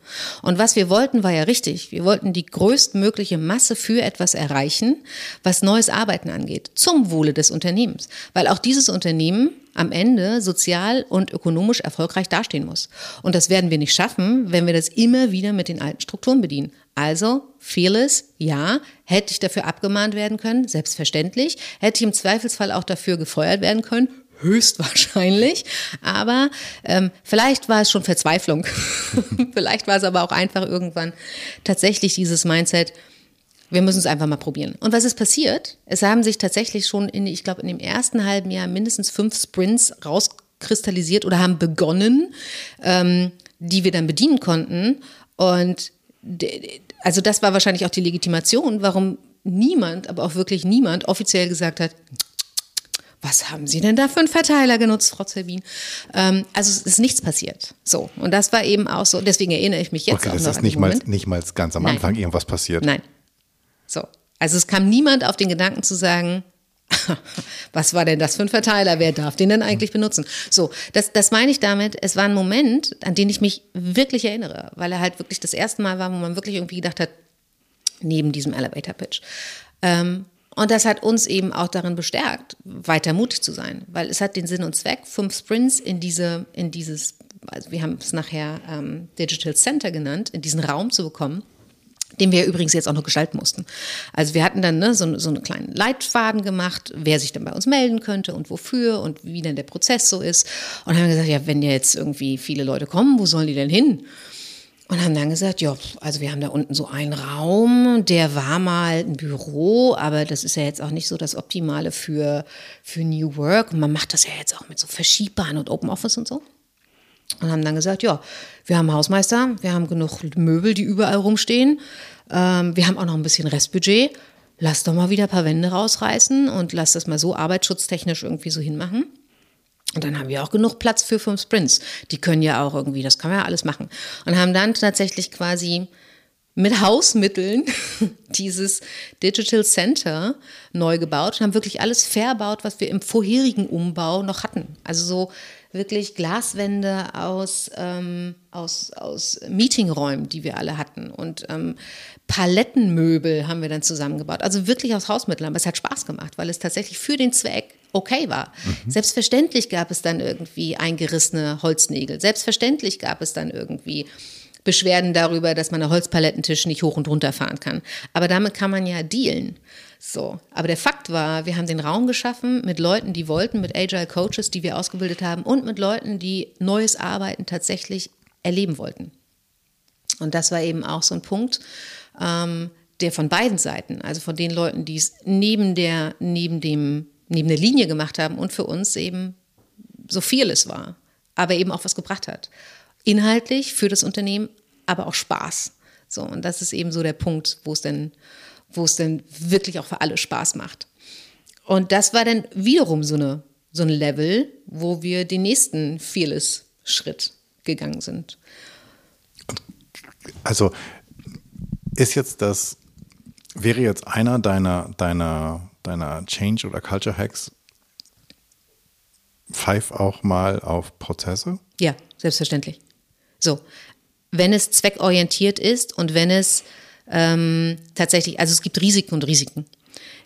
Und was wir wollten, war ja richtig. Wir wollten die größtmögliche Masse für etwas erreichen, was neues Arbeiten angeht, zum Wohle des Unternehmens. Weil auch dieses Unternehmen am Ende sozial und ökonomisch erfolgreich dastehen muss. Und das werden wir nicht schaffen, wenn wir das immer wieder mit den alten Strukturen bedienen. Also, fearless, ja. Hätte ich dafür abgemahnt werden können? Selbstverständlich. Hätte ich im Zweifelsfall auch dafür gefeuert werden können? Höchstwahrscheinlich. Aber ähm, vielleicht war es schon Verzweiflung. vielleicht war es aber auch einfach irgendwann tatsächlich dieses Mindset, wir müssen es einfach mal probieren. Und was ist passiert? Es haben sich tatsächlich schon in, ich glaube, in dem ersten halben Jahr mindestens fünf Sprints rauskristallisiert oder haben begonnen, ähm, die wir dann bedienen konnten. Und also das war wahrscheinlich auch die Legitimation, warum niemand, aber auch wirklich niemand offiziell gesagt hat, was haben Sie denn da für einen Verteiler genutzt, Frau Zerbin? Ähm, also es ist nichts passiert. So, und das war eben auch so, deswegen erinnere ich mich jetzt okay, auch das noch ist nicht mal, nicht mal ganz am Anfang Nein. irgendwas passiert. Nein. So, also es kam niemand auf den Gedanken zu sagen, was war denn das für ein Verteiler? Wer darf den denn eigentlich benutzen? So, das, das meine ich damit. Es war ein Moment, an den ich mich wirklich erinnere, weil er halt wirklich das erste Mal war, wo man wirklich irgendwie gedacht hat, neben diesem Elevator Pitch. Ähm, und das hat uns eben auch darin bestärkt, weiter mutig zu sein, weil es hat den Sinn und Zweck, fünf Sprints in diese, in dieses, also wir haben es nachher ähm, Digital Center genannt, in diesen Raum zu bekommen den wir übrigens jetzt auch noch gestalten mussten. Also wir hatten dann ne, so, so einen kleinen Leitfaden gemacht, wer sich dann bei uns melden könnte und wofür und wie denn der Prozess so ist. Und haben gesagt, ja, wenn jetzt irgendwie viele Leute kommen, wo sollen die denn hin? Und haben dann gesagt, ja, also wir haben da unten so einen Raum, der war mal ein Büro, aber das ist ja jetzt auch nicht so das Optimale für, für New Work. Und man macht das ja jetzt auch mit so Verschiebbaren und Open Office und so. Und haben dann gesagt, ja, wir haben Hausmeister, wir haben genug Möbel, die überall rumstehen. Ähm, wir haben auch noch ein bisschen Restbudget. Lass doch mal wieder ein paar Wände rausreißen und lass das mal so arbeitsschutztechnisch irgendwie so hinmachen. Und dann haben wir auch genug Platz für fünf Sprints. Die können ja auch irgendwie, das kann man ja alles machen. Und haben dann tatsächlich quasi mit Hausmitteln dieses Digital Center neu gebaut und haben wirklich alles verbaut, was wir im vorherigen Umbau noch hatten. Also so wirklich Glaswände aus, ähm, aus, aus Meetingräumen, die wir alle hatten. Und ähm, Palettenmöbel haben wir dann zusammengebaut. Also wirklich aus Hausmitteln. Aber es hat Spaß gemacht, weil es tatsächlich für den Zweck okay war. Mhm. Selbstverständlich gab es dann irgendwie eingerissene Holznägel. Selbstverständlich gab es dann irgendwie Beschwerden darüber, dass man einen Holzpalettentisch nicht hoch und runter fahren kann. Aber damit kann man ja dealen. So. Aber der Fakt war, wir haben den Raum geschaffen mit Leuten, die wollten, mit Agile Coaches, die wir ausgebildet haben und mit Leuten, die neues Arbeiten tatsächlich erleben wollten. Und das war eben auch so ein Punkt, ähm, der von beiden Seiten, also von den Leuten, die es neben der, neben dem, neben der Linie gemacht haben und für uns eben so viel es war, aber eben auch was gebracht hat. Inhaltlich für das Unternehmen, aber auch Spaß. So, und das ist eben so der Punkt, wo es dann, wo es dann wirklich auch für alle Spaß macht. Und das war dann wiederum so, eine, so ein Level, wo wir den nächsten Fearless-Schritt gegangen sind. Also ist jetzt das, wäre jetzt einer deiner, deiner, deiner Change- oder Culture-Hacks Pfeif auch mal auf Prozesse? Ja, selbstverständlich. So, wenn es zweckorientiert ist und wenn es ähm, tatsächlich, also es gibt Risiken und Risiken.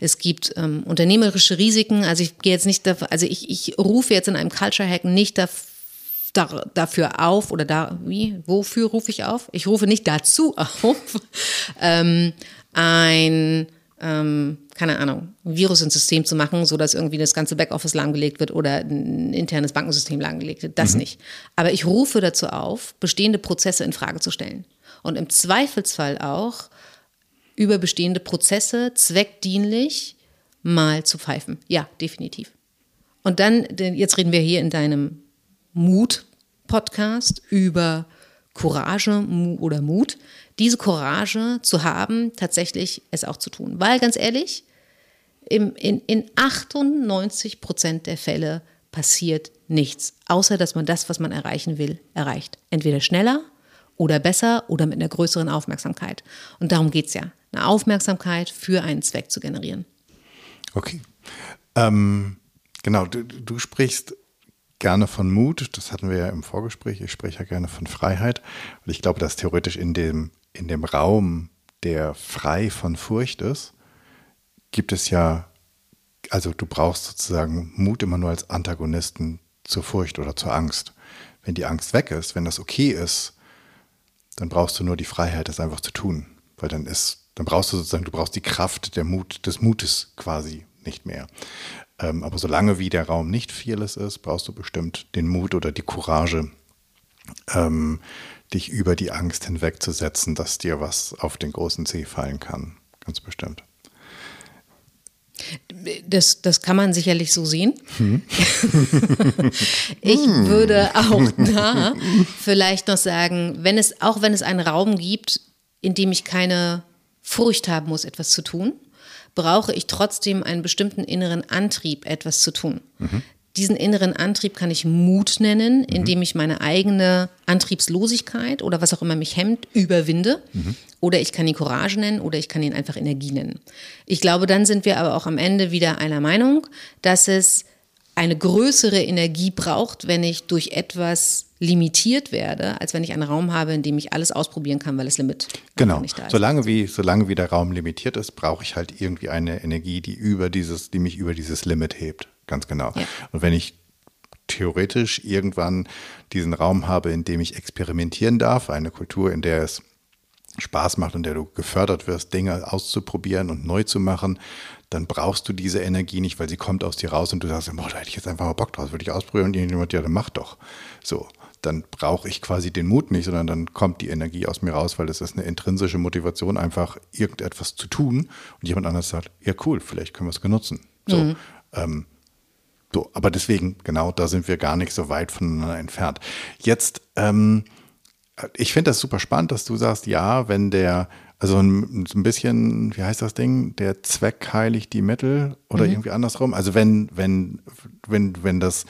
Es gibt ähm, unternehmerische Risiken. Also ich gehe jetzt nicht dafür, also ich, ich rufe jetzt in einem Culture Hack nicht dafür, da, dafür auf oder da, wie, wofür rufe ich auf? Ich rufe nicht dazu auf, ähm, ein, ähm, keine Ahnung, Virus ins System zu machen, sodass irgendwie das ganze Backoffice lahmgelegt wird oder ein internes Bankensystem lahmgelegt wird. Das mhm. nicht. Aber ich rufe dazu auf, bestehende Prozesse in Frage zu stellen. Und im Zweifelsfall auch über bestehende Prozesse zweckdienlich mal zu pfeifen. Ja, definitiv. Und dann, jetzt reden wir hier in deinem Mut-Podcast über Courage oder Mut, diese Courage zu haben, tatsächlich es auch zu tun. Weil ganz ehrlich, im, in, in 98 Prozent der Fälle passiert nichts, außer dass man das, was man erreichen will, erreicht. Entweder schneller oder besser oder mit einer größeren Aufmerksamkeit. Und darum geht es ja, eine Aufmerksamkeit für einen Zweck zu generieren. Okay. Ähm, genau, du, du sprichst gerne von Mut, das hatten wir ja im Vorgespräch, ich spreche ja gerne von Freiheit. Und ich glaube, dass theoretisch in dem, in dem Raum, der frei von Furcht ist, gibt es ja, also du brauchst sozusagen Mut immer nur als Antagonisten zur Furcht oder zur Angst. Wenn die Angst weg ist, wenn das okay ist, dann brauchst du nur die Freiheit, das einfach zu tun. Weil dann ist, dann brauchst du sozusagen, du brauchst die Kraft der Mut, des Mutes quasi nicht mehr. Ähm, aber solange wie der Raum nicht fearless ist, brauchst du bestimmt den Mut oder die Courage, ähm, dich über die Angst hinwegzusetzen, dass dir was auf den großen Zeh fallen kann. Ganz bestimmt. Das, das kann man sicherlich so sehen. Hm. ich hm. würde auch da vielleicht noch sagen, wenn es, auch wenn es einen Raum gibt, in dem ich keine Furcht haben muss, etwas zu tun, brauche ich trotzdem einen bestimmten inneren Antrieb, etwas zu tun. Mhm. Diesen inneren Antrieb kann ich Mut nennen, indem mhm. ich meine eigene Antriebslosigkeit oder was auch immer mich hemmt, überwinde. Mhm. Oder ich kann ihn Courage nennen oder ich kann ihn einfach Energie nennen. Ich glaube, dann sind wir aber auch am Ende wieder einer Meinung, dass es eine größere Energie braucht, wenn ich durch etwas limitiert werde, als wenn ich einen Raum habe, in dem ich alles ausprobieren kann, weil es Limit genau. nicht da ist. Solange wie, solange wie der Raum limitiert ist, brauche ich halt irgendwie eine Energie, die über dieses, die mich über dieses Limit hebt. Ganz genau. Ja. Und wenn ich theoretisch irgendwann diesen Raum habe, in dem ich experimentieren darf, eine Kultur, in der es Spaß macht, in der du gefördert wirst, Dinge auszuprobieren und neu zu machen, dann brauchst du diese Energie nicht, weil sie kommt aus dir raus und du sagst, boah, da hätte ich jetzt einfach mal Bock drauf, würde ich ausprobieren und irgendjemand, ja, dann mach doch. So dann brauche ich quasi den Mut nicht, sondern dann kommt die Energie aus mir raus, weil das ist eine intrinsische Motivation, einfach irgendetwas zu tun. Und jemand anderes sagt, ja cool, vielleicht können wir es genutzen. So, mhm. ähm, so, aber deswegen, genau, da sind wir gar nicht so weit voneinander entfernt. Jetzt, ähm, ich finde das super spannend, dass du sagst, ja, wenn der, also ein, ein, bisschen, wie heißt das Ding, der Zweck heiligt die Mittel oder mhm. irgendwie andersrum. Also wenn, wenn, wenn, wenn das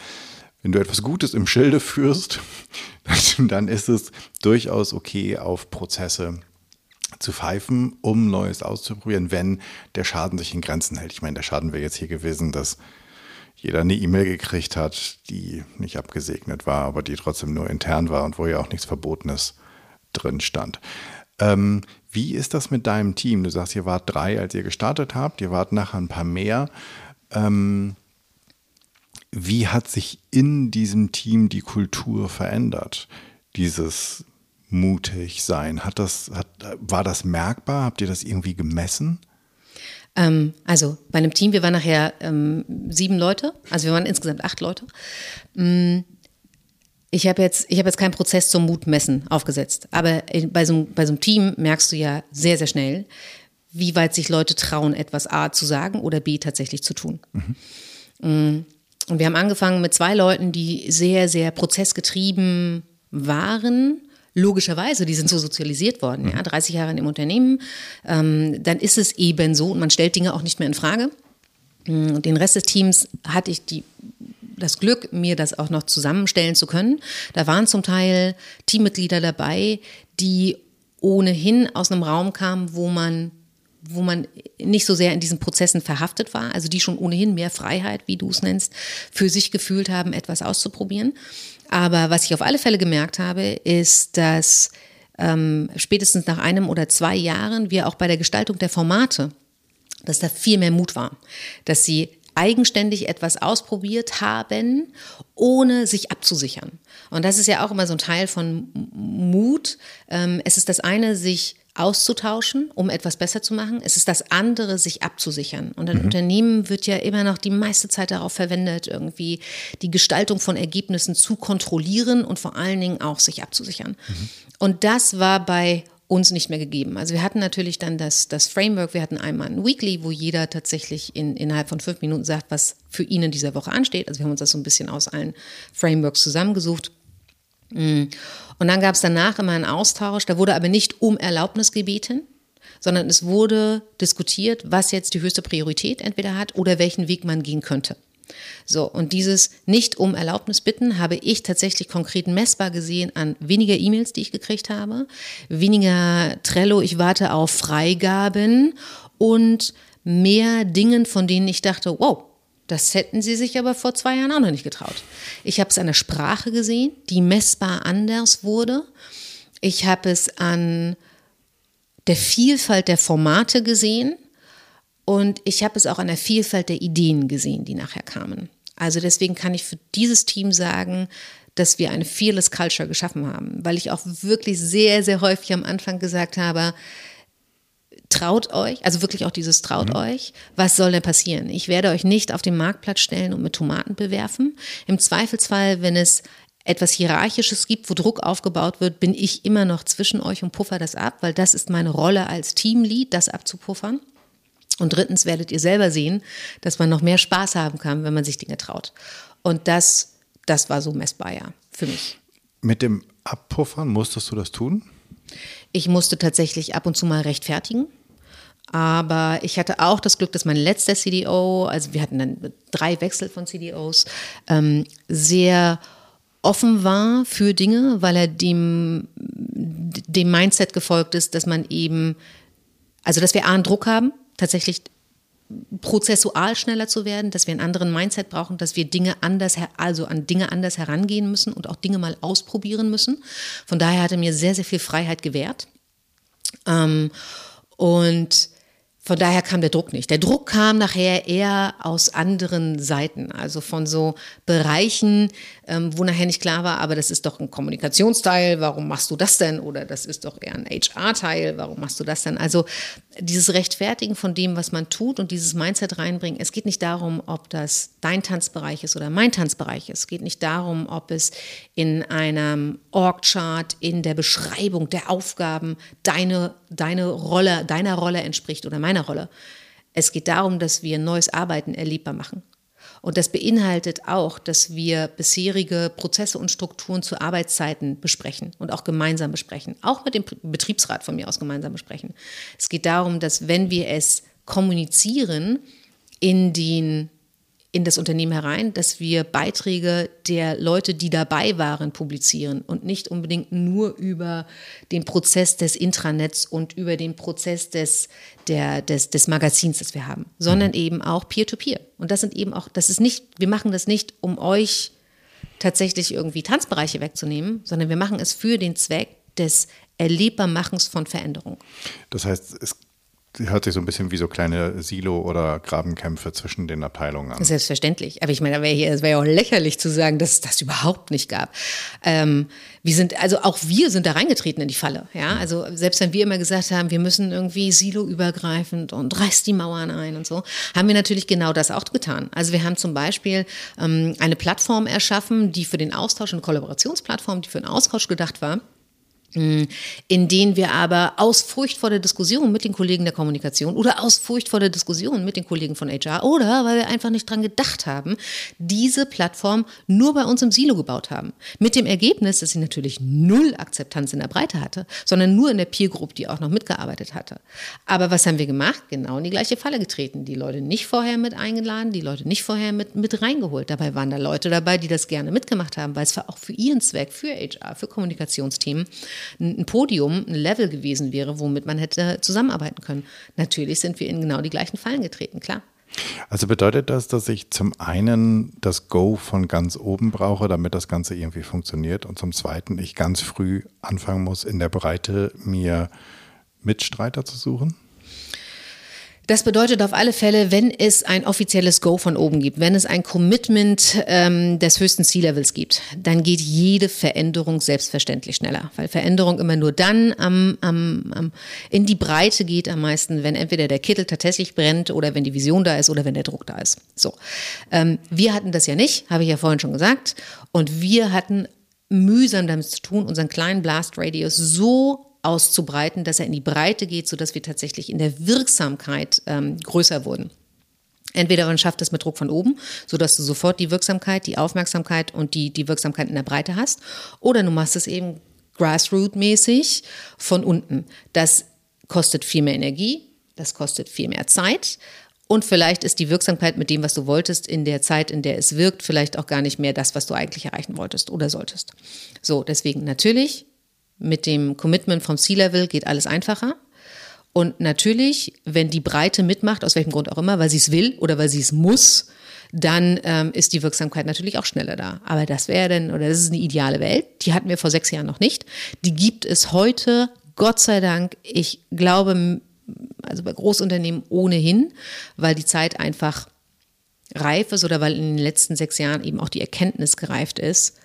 wenn du etwas Gutes im Schilde führst, dann ist es durchaus okay, auf Prozesse zu pfeifen, um Neues auszuprobieren, wenn der Schaden sich in Grenzen hält. Ich meine, der Schaden wäre jetzt hier gewesen, dass jeder eine E-Mail gekriegt hat, die nicht abgesegnet war, aber die trotzdem nur intern war und wo ja auch nichts Verbotenes drin stand. Ähm, wie ist das mit deinem Team? Du sagst, ihr wart drei, als ihr gestartet habt, ihr wart nachher ein paar mehr. Ähm, wie hat sich in diesem Team die Kultur verändert? Dieses mutig sein, hat das, hat, war das merkbar? Habt ihr das irgendwie gemessen? Ähm, also bei einem Team, wir waren nachher ähm, sieben Leute, also wir waren insgesamt acht Leute. Mm, ich habe jetzt, ich jetzt keinen Prozess zum Mutmessen aufgesetzt, aber bei so, bei so einem Team merkst du ja sehr, sehr schnell, wie weit sich Leute trauen, etwas A zu sagen oder B tatsächlich zu tun. Mhm. Mm, und wir haben angefangen mit zwei Leuten, die sehr, sehr prozessgetrieben waren logischerweise, die sind so sozialisiert worden, ja, 30 Jahre in dem Unternehmen, ähm, dann ist es eben so und man stellt Dinge auch nicht mehr in Frage. Mm, und den Rest des Teams hatte ich die, das Glück, mir das auch noch zusammenstellen zu können. Da waren zum Teil Teammitglieder dabei, die ohnehin aus einem Raum kamen, wo man wo man nicht so sehr in diesen Prozessen verhaftet war, also die schon ohnehin mehr Freiheit, wie du es nennst, für sich gefühlt haben, etwas auszuprobieren. Aber was ich auf alle Fälle gemerkt habe, ist, dass ähm, spätestens nach einem oder zwei Jahren wir auch bei der Gestaltung der Formate, dass da viel mehr Mut war, dass sie eigenständig etwas ausprobiert haben, ohne sich abzusichern. Und das ist ja auch immer so ein Teil von Mut. Ähm, es ist das eine, sich auszutauschen, um etwas besser zu machen. Es ist das andere, sich abzusichern. Und ein mhm. Unternehmen wird ja immer noch die meiste Zeit darauf verwendet, irgendwie die Gestaltung von Ergebnissen zu kontrollieren und vor allen Dingen auch sich abzusichern. Mhm. Und das war bei uns nicht mehr gegeben. Also wir hatten natürlich dann das, das Framework, wir hatten einmal ein Weekly, wo jeder tatsächlich in, innerhalb von fünf Minuten sagt, was für ihn in dieser Woche ansteht. Also wir haben uns das so ein bisschen aus allen Frameworks zusammengesucht. Mm. Und dann gab es danach immer einen Austausch, da wurde aber nicht um Erlaubnis gebeten, sondern es wurde diskutiert, was jetzt die höchste Priorität entweder hat oder welchen Weg man gehen könnte. So, und dieses nicht um Erlaubnis bitten habe ich tatsächlich konkret messbar gesehen an weniger E-Mails, die ich gekriegt habe, weniger Trello, ich warte auf Freigaben und mehr Dingen, von denen ich dachte, wow, das hätten sie sich aber vor zwei Jahren auch noch nicht getraut. Ich habe es an der Sprache gesehen, die messbar anders wurde. Ich habe es an der Vielfalt der Formate gesehen und ich habe es auch an der Vielfalt der Ideen gesehen, die nachher kamen. Also deswegen kann ich für dieses Team sagen, dass wir eine Fearless Culture geschaffen haben, weil ich auch wirklich sehr, sehr häufig am Anfang gesagt habe, traut euch, also wirklich auch dieses traut mhm. euch, was soll denn passieren? Ich werde euch nicht auf den Marktplatz stellen und mit Tomaten bewerfen. Im Zweifelsfall, wenn es etwas Hierarchisches gibt, wo Druck aufgebaut wird, bin ich immer noch zwischen euch und puffer das ab, weil das ist meine Rolle als Teamlead, das abzupuffern. Und drittens werdet ihr selber sehen, dass man noch mehr Spaß haben kann, wenn man sich Dinge traut. Und das, das war so messbar, ja, für mich. Mit dem Abpuffern musstest du das tun? Ich musste tatsächlich ab und zu mal rechtfertigen. Aber ich hatte auch das Glück, dass mein letzter CDO, also wir hatten dann drei Wechsel von CDOs, ähm, sehr offen war für Dinge, weil er dem, dem Mindset gefolgt ist, dass man eben, also dass wir A, einen Druck haben, tatsächlich prozessual schneller zu werden, dass wir einen anderen Mindset brauchen, dass wir Dinge anders, also an Dinge anders herangehen müssen und auch Dinge mal ausprobieren müssen. Von daher hat er mir sehr, sehr viel Freiheit gewährt. Ähm, und von daher kam der Druck nicht. Der Druck kam nachher eher aus anderen Seiten, also von so Bereichen, ähm, wo nachher nicht klar war, aber das ist doch ein Kommunikationsteil, warum machst du das denn? Oder das ist doch eher ein HR-Teil, warum machst du das denn? Also dieses Rechtfertigen von dem, was man tut und dieses Mindset reinbringen. Es geht nicht darum, ob das dein Tanzbereich ist oder mein Tanzbereich ist. Es geht nicht darum, ob es in einem Org-Chart, in der Beschreibung der Aufgaben deine, deine Rolle, deiner Rolle entspricht oder meiner Rolle. Es geht darum, dass wir neues Arbeiten erlebbar machen. Und das beinhaltet auch, dass wir bisherige Prozesse und Strukturen zu Arbeitszeiten besprechen und auch gemeinsam besprechen. Auch mit dem Betriebsrat von mir aus gemeinsam besprechen. Es geht darum, dass wenn wir es kommunizieren in den in das Unternehmen herein, dass wir Beiträge der Leute, die dabei waren, publizieren und nicht unbedingt nur über den Prozess des Intranets und über den Prozess des, der, des, des Magazins, das wir haben, sondern eben auch Peer-to-Peer. -Peer. Und das sind eben auch, das ist nicht, wir machen das nicht, um euch tatsächlich irgendwie Tanzbereiche wegzunehmen, sondern wir machen es für den Zweck des Erlebbarmachens von Veränderung. Das heißt, es hört sich so ein bisschen wie so kleine Silo- oder Grabenkämpfe zwischen den Abteilungen an. Selbstverständlich. Aber ich meine, es wäre ja auch lächerlich zu sagen, dass es das überhaupt nicht gab. Ähm, wir sind, also auch wir sind da reingetreten in die Falle. Ja, also selbst wenn wir immer gesagt haben, wir müssen irgendwie siloübergreifend und reißt die Mauern ein und so, haben wir natürlich genau das auch getan. Also wir haben zum Beispiel ähm, eine Plattform erschaffen, die für den Austausch, eine Kollaborationsplattform, die für den Austausch gedacht war in denen wir aber aus Furcht vor der Diskussion mit den Kollegen der Kommunikation oder aus Furcht vor der Diskussion mit den Kollegen von HR oder weil wir einfach nicht dran gedacht haben, diese Plattform nur bei uns im Silo gebaut haben. Mit dem Ergebnis, dass sie natürlich null Akzeptanz in der Breite hatte, sondern nur in der Peer Group, die auch noch mitgearbeitet hatte. Aber was haben wir gemacht? Genau in die gleiche Falle getreten. Die Leute nicht vorher mit eingeladen, die Leute nicht vorher mit, mit reingeholt. Dabei waren da Leute dabei, die das gerne mitgemacht haben, weil es war auch für ihren Zweck, für HR, für Kommunikationsthemen ein Podium, ein Level gewesen wäre, womit man hätte zusammenarbeiten können. Natürlich sind wir in genau die gleichen Fallen getreten, klar. Also bedeutet das, dass ich zum einen das Go von ganz oben brauche, damit das Ganze irgendwie funktioniert und zum zweiten ich ganz früh anfangen muss, in der Breite mir Mitstreiter zu suchen? Das bedeutet auf alle Fälle, wenn es ein offizielles Go von oben gibt, wenn es ein Commitment ähm, des höchsten C-Levels gibt, dann geht jede Veränderung selbstverständlich schneller, weil Veränderung immer nur dann am, am, am, in die Breite geht am meisten, wenn entweder der Kittel tatsächlich brennt oder wenn die Vision da ist oder wenn der Druck da ist. So, ähm, wir hatten das ja nicht, habe ich ja vorhin schon gesagt, und wir hatten mühsam damit zu tun, unseren kleinen Blast Radius so auszubreiten, dass er in die Breite geht, sodass wir tatsächlich in der Wirksamkeit ähm, größer wurden. Entweder man schafft es mit Druck von oben, sodass du sofort die Wirksamkeit, die Aufmerksamkeit und die, die Wirksamkeit in der Breite hast, oder du machst es eben grassroot-mäßig von unten. Das kostet viel mehr Energie, das kostet viel mehr Zeit und vielleicht ist die Wirksamkeit mit dem, was du wolltest, in der Zeit, in der es wirkt, vielleicht auch gar nicht mehr das, was du eigentlich erreichen wolltest oder solltest. So, deswegen natürlich mit dem Commitment vom C-Level geht alles einfacher. Und natürlich, wenn die Breite mitmacht, aus welchem Grund auch immer, weil sie es will oder weil sie es muss, dann ähm, ist die Wirksamkeit natürlich auch schneller da. Aber das wäre dann, oder das ist eine ideale Welt, die hatten wir vor sechs Jahren noch nicht. Die gibt es heute, Gott sei Dank, ich glaube, also bei Großunternehmen ohnehin, weil die Zeit einfach reif ist oder weil in den letzten sechs Jahren eben auch die Erkenntnis gereift ist,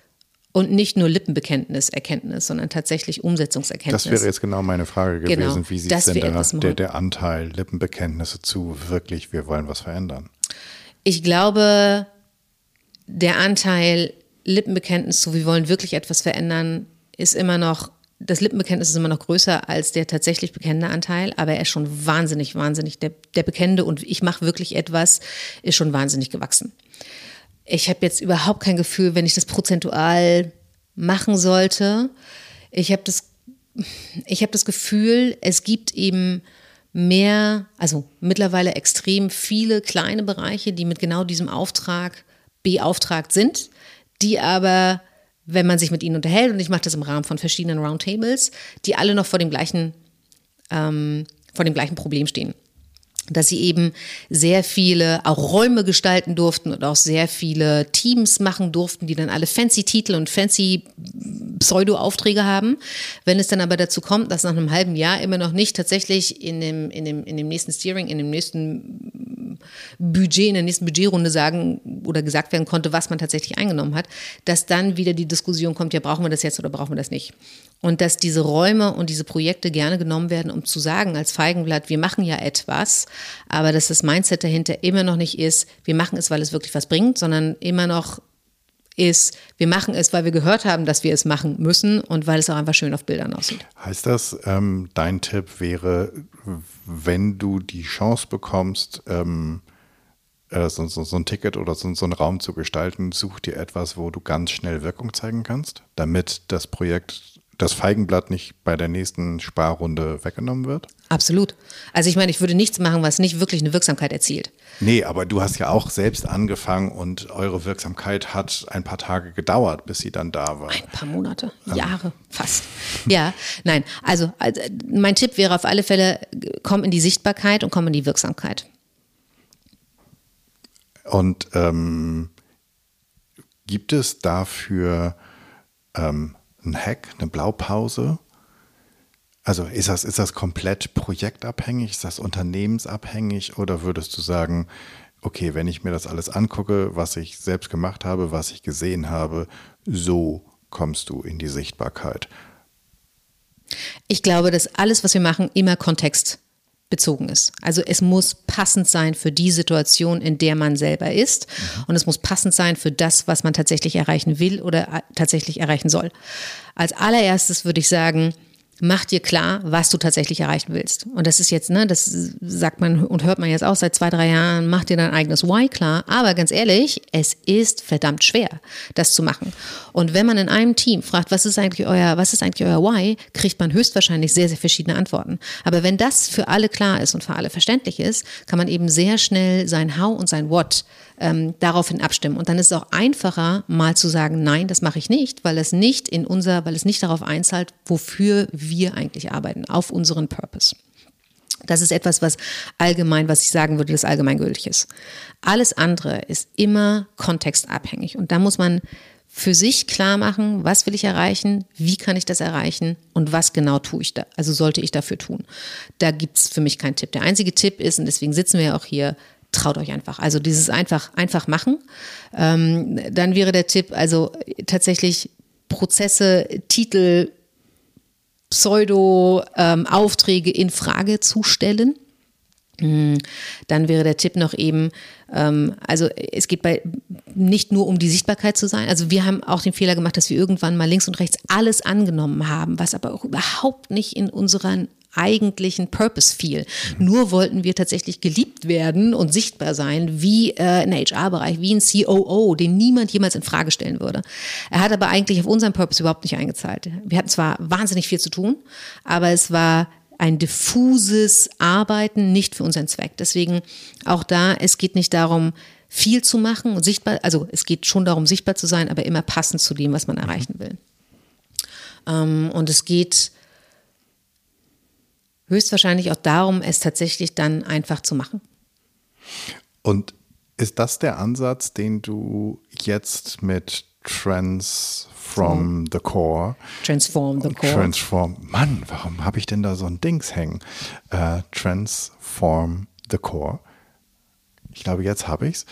und nicht nur Lippenbekenntnis, Erkenntnis, sondern tatsächlich Umsetzungserkenntnis. Das wäre jetzt genau meine Frage gewesen. Genau, Wie sieht denn da der, der Anteil Lippenbekenntnisse zu wirklich, wir wollen was verändern? Ich glaube, der Anteil Lippenbekenntnis zu, wir wollen wirklich etwas verändern, ist immer noch, das Lippenbekenntnis ist immer noch größer als der tatsächlich bekennende Anteil, aber er ist schon wahnsinnig, wahnsinnig, der, der bekennende und ich mache wirklich etwas, ist schon wahnsinnig gewachsen ich habe jetzt überhaupt kein Gefühl, wenn ich das prozentual machen sollte. Ich habe das, ich habe das Gefühl, es gibt eben mehr, also mittlerweile extrem viele kleine Bereiche, die mit genau diesem Auftrag beauftragt sind, die aber, wenn man sich mit ihnen unterhält, und ich mache das im Rahmen von verschiedenen Roundtables, die alle noch vor dem gleichen, ähm, vor dem gleichen Problem stehen dass sie eben sehr viele auch Räume gestalten durften und auch sehr viele Teams machen durften, die dann alle fancy Titel und fancy Pseudo-Aufträge haben. Wenn es dann aber dazu kommt, dass nach einem halben Jahr immer noch nicht tatsächlich in dem, in dem, in dem nächsten Steering, in dem nächsten Budget, in der nächsten Budgetrunde sagen oder gesagt werden konnte, was man tatsächlich eingenommen hat, dass dann wieder die Diskussion kommt, ja, brauchen wir das jetzt oder brauchen wir das nicht? Und dass diese Räume und diese Projekte gerne genommen werden, um zu sagen als Feigenblatt, wir machen ja etwas, aber dass das Mindset dahinter immer noch nicht ist, wir machen es, weil es wirklich was bringt, sondern immer noch ist, wir machen es, weil wir gehört haben, dass wir es machen müssen und weil es auch einfach schön auf Bildern aussieht. Heißt das, ähm, dein Tipp wäre, wenn du die Chance bekommst, ähm, äh, so, so, so, ein Ticket oder so, so einen Raum zu gestalten, such dir etwas, wo du ganz schnell Wirkung zeigen kannst, damit das Projekt das Feigenblatt nicht bei der nächsten Sparrunde weggenommen wird? Absolut. Also ich meine, ich würde nichts machen, was nicht wirklich eine Wirksamkeit erzielt. Nee, aber du hast ja auch selbst angefangen und eure Wirksamkeit hat ein paar Tage gedauert, bis sie dann da war. Ein paar Monate, Jahre, fast. Ja, nein, also, also mein Tipp wäre auf alle Fälle, komm in die Sichtbarkeit und komm in die Wirksamkeit. Und ähm, gibt es dafür ähm, einen Hack, eine Blaupause? Also ist das, ist das komplett projektabhängig, ist das unternehmensabhängig oder würdest du sagen, okay, wenn ich mir das alles angucke, was ich selbst gemacht habe, was ich gesehen habe, so kommst du in die Sichtbarkeit? Ich glaube, dass alles, was wir machen, immer Kontext bezogen ist. Also es muss passend sein für die Situation, in der man selber ist. Und es muss passend sein für das, was man tatsächlich erreichen will oder tatsächlich erreichen soll. Als allererstes würde ich sagen, mach dir klar, was du tatsächlich erreichen willst. Und das ist jetzt, ne, das sagt man und hört man jetzt auch seit zwei, drei Jahren, mach dir dein eigenes Why klar. Aber ganz ehrlich, es ist verdammt schwer, das zu machen. Und wenn man in einem Team fragt, was ist eigentlich euer, was ist eigentlich euer Why, kriegt man höchstwahrscheinlich sehr, sehr verschiedene Antworten. Aber wenn das für alle klar ist und für alle verständlich ist, kann man eben sehr schnell sein How und sein What ähm, daraufhin abstimmen. Und dann ist es auch einfacher, mal zu sagen, nein, das mache ich nicht, weil es nicht in unser, weil es nicht darauf einzahlt, wofür wir eigentlich arbeiten, auf unseren Purpose. Das ist etwas, was allgemein, was ich sagen würde, das allgemeingültig ist. Alles andere ist immer kontextabhängig. Und da muss man für sich klar machen, was will ich erreichen, wie kann ich das erreichen und was genau tue ich da, also sollte ich dafür tun. Da gibt es für mich keinen Tipp. Der einzige Tipp ist, und deswegen sitzen wir ja auch hier, traut euch einfach. Also dieses einfach, einfach machen. Ähm, dann wäre der Tipp, also tatsächlich Prozesse, Titel, Pseudo-Aufträge ähm, in Frage zu stellen. Hm, dann wäre der Tipp noch eben, ähm, also es geht bei nicht nur um die Sichtbarkeit zu sein. Also wir haben auch den Fehler gemacht, dass wir irgendwann mal links und rechts alles angenommen haben, was aber auch überhaupt nicht in unseren eigentlichen Purpose fiel. Mhm. Nur wollten wir tatsächlich geliebt werden und sichtbar sein, wie äh, ein HR-Bereich, wie ein COO, den niemand jemals in Frage stellen würde. Er hat aber eigentlich auf unseren Purpose überhaupt nicht eingezahlt. Wir hatten zwar wahnsinnig viel zu tun, aber es war ein diffuses Arbeiten nicht für unseren Zweck. Deswegen auch da, es geht nicht darum, viel zu machen und sichtbar, also es geht schon darum, sichtbar zu sein, aber immer passend zu dem, was man erreichen will. Ähm, und es geht höchstwahrscheinlich auch darum, es tatsächlich dann einfach zu machen. Und ist das der Ansatz, den du jetzt mit Transform the Core. Transform the Core. Transform. Mann, warum habe ich denn da so ein Dings hängen? Äh, transform the Core. Ich glaube, jetzt habe ich es.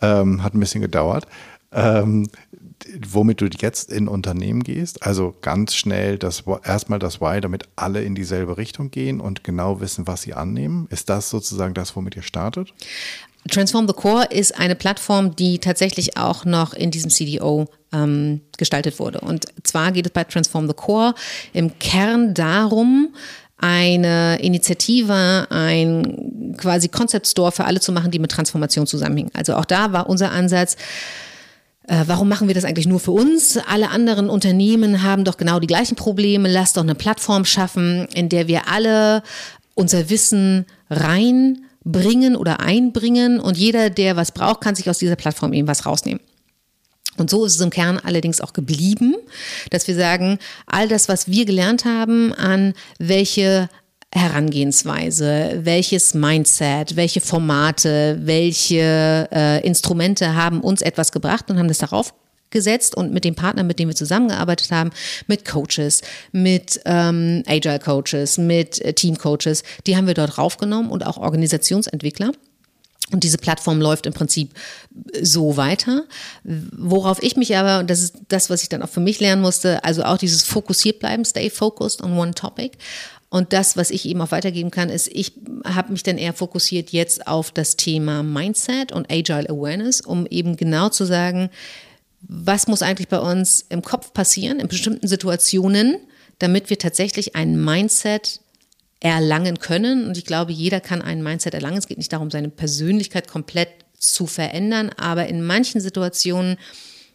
Ähm, hat ein bisschen gedauert. Ähm, womit du jetzt in Unternehmen gehst. Also ganz schnell das erstmal das Why, damit alle in dieselbe Richtung gehen und genau wissen, was sie annehmen. Ist das sozusagen das, womit ihr startet? Transform the Core ist eine Plattform, die tatsächlich auch noch in diesem CDO ähm, gestaltet wurde. Und zwar geht es bei Transform the Core im Kern darum, eine Initiative, ein quasi Concept Store für alle zu machen, die mit Transformation zusammenhängen. Also auch da war unser Ansatz, äh, warum machen wir das eigentlich nur für uns? Alle anderen Unternehmen haben doch genau die gleichen Probleme. Lass doch eine Plattform schaffen, in der wir alle unser Wissen reinbringen oder einbringen und jeder, der was braucht, kann sich aus dieser Plattform eben was rausnehmen. Und so ist es im Kern allerdings auch geblieben, dass wir sagen, all das, was wir gelernt haben, an welche Herangehensweise, welches Mindset, welche Formate, welche äh, Instrumente haben uns etwas gebracht und haben das darauf gesetzt und mit dem Partner, mit dem wir zusammengearbeitet haben, mit Coaches, mit ähm, Agile Coaches, mit äh, Team Coaches, die haben wir dort raufgenommen und auch Organisationsentwickler. Und diese Plattform läuft im Prinzip so weiter. Worauf ich mich aber, und das ist das, was ich dann auch für mich lernen musste, also auch dieses fokussiert bleiben, stay focused on one topic. Und das, was ich eben auch weitergeben kann, ist, ich habe mich dann eher fokussiert jetzt auf das Thema Mindset und Agile Awareness, um eben genau zu sagen, was muss eigentlich bei uns im Kopf passieren in bestimmten Situationen, damit wir tatsächlich ein Mindset erlangen können. Und ich glaube, jeder kann ein Mindset erlangen. Es geht nicht darum, seine Persönlichkeit komplett zu verändern, aber in manchen Situationen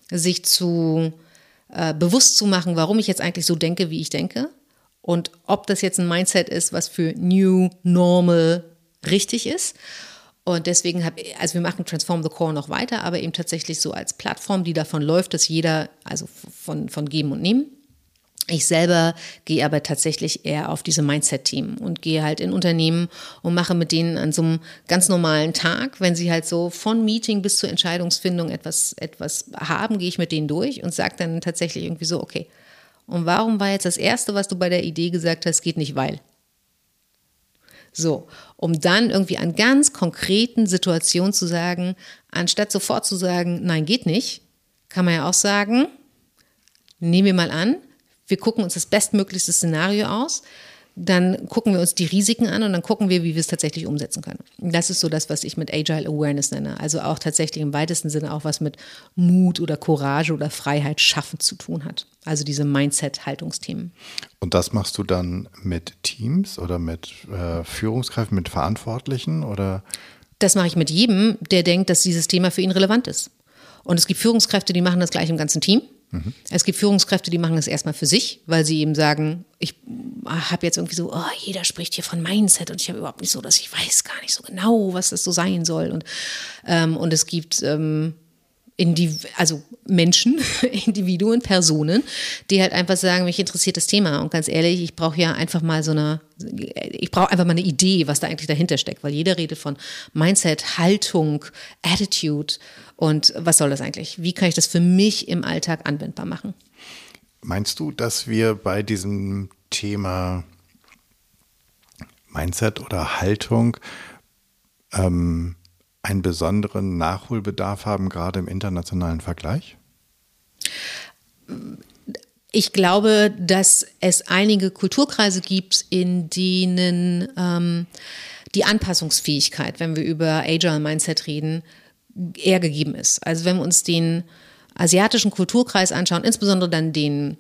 sich zu äh, bewusst zu machen, warum ich jetzt eigentlich so denke, wie ich denke und ob das jetzt ein Mindset ist, was für New Normal richtig ist. Und deswegen habe also wir machen Transform the Core noch weiter, aber eben tatsächlich so als Plattform, die davon läuft, dass jeder, also von, von Geben und Nehmen, ich selber gehe aber tatsächlich eher auf diese Mindset-Team und gehe halt in Unternehmen und mache mit denen an so einem ganz normalen Tag, wenn sie halt so von Meeting bis zur Entscheidungsfindung etwas, etwas haben, gehe ich mit denen durch und sage dann tatsächlich irgendwie so, okay, und warum war jetzt das Erste, was du bei der Idee gesagt hast, geht nicht weil? So, um dann irgendwie an ganz konkreten Situationen zu sagen, anstatt sofort zu sagen, nein, geht nicht, kann man ja auch sagen, nehmen wir mal an, wir gucken uns das bestmöglichste Szenario aus, dann gucken wir uns die Risiken an und dann gucken wir, wie wir es tatsächlich umsetzen können. Das ist so das, was ich mit Agile Awareness nenne. Also auch tatsächlich im weitesten Sinne auch was mit Mut oder Courage oder Freiheit schaffen zu tun hat. Also diese Mindset-Haltungsthemen. Und das machst du dann mit Teams oder mit äh, Führungskräften, mit Verantwortlichen oder? Das mache ich mit jedem, der denkt, dass dieses Thema für ihn relevant ist. Und es gibt Führungskräfte, die machen das gleich im ganzen Team. Mhm. Es gibt Führungskräfte, die machen das erstmal für sich, weil sie eben sagen, ich habe jetzt irgendwie so, oh, jeder spricht hier von Mindset und ich habe überhaupt nicht so, dass ich weiß gar nicht so genau, was das so sein soll. Und, ähm, und es gibt ähm, Indiv also Menschen, Individuen, Personen, die halt einfach sagen, mich interessiert das Thema. Und ganz ehrlich, ich brauche ja einfach mal so eine, ich brauche einfach mal eine Idee, was da eigentlich dahinter steckt, weil jeder redet von Mindset, Haltung, Attitude. Und was soll das eigentlich? Wie kann ich das für mich im Alltag anwendbar machen? Meinst du, dass wir bei diesem Thema Mindset oder Haltung ähm, einen besonderen Nachholbedarf haben, gerade im internationalen Vergleich? Ich glaube, dass es einige Kulturkreise gibt, in denen ähm, die Anpassungsfähigkeit, wenn wir über Agile Mindset reden, eher gegeben ist. Also wenn wir uns den asiatischen Kulturkreis anschauen, insbesondere dann den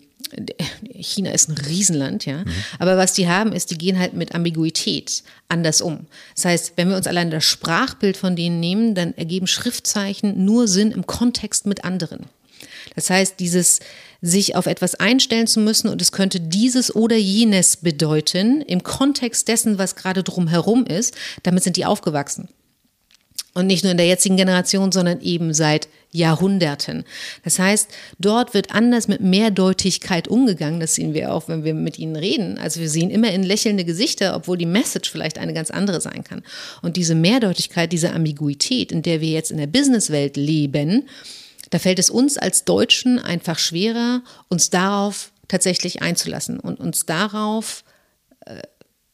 China ist ein Riesenland, ja. Mhm. Aber was die haben, ist, die gehen halt mit Ambiguität anders um. Das heißt, wenn wir uns allein das Sprachbild von denen nehmen, dann ergeben Schriftzeichen nur Sinn im Kontext mit anderen. Das heißt, dieses sich auf etwas einstellen zu müssen und es könnte dieses oder jenes bedeuten im Kontext dessen, was gerade drumherum ist, damit sind die aufgewachsen. Und nicht nur in der jetzigen Generation, sondern eben seit Jahrhunderten. Das heißt, dort wird anders mit Mehrdeutigkeit umgegangen. Das sehen wir auch, wenn wir mit ihnen reden. Also wir sehen immer in lächelnde Gesichter, obwohl die Message vielleicht eine ganz andere sein kann. Und diese Mehrdeutigkeit, diese Ambiguität, in der wir jetzt in der Businesswelt leben, da fällt es uns als Deutschen einfach schwerer, uns darauf tatsächlich einzulassen und uns darauf, äh,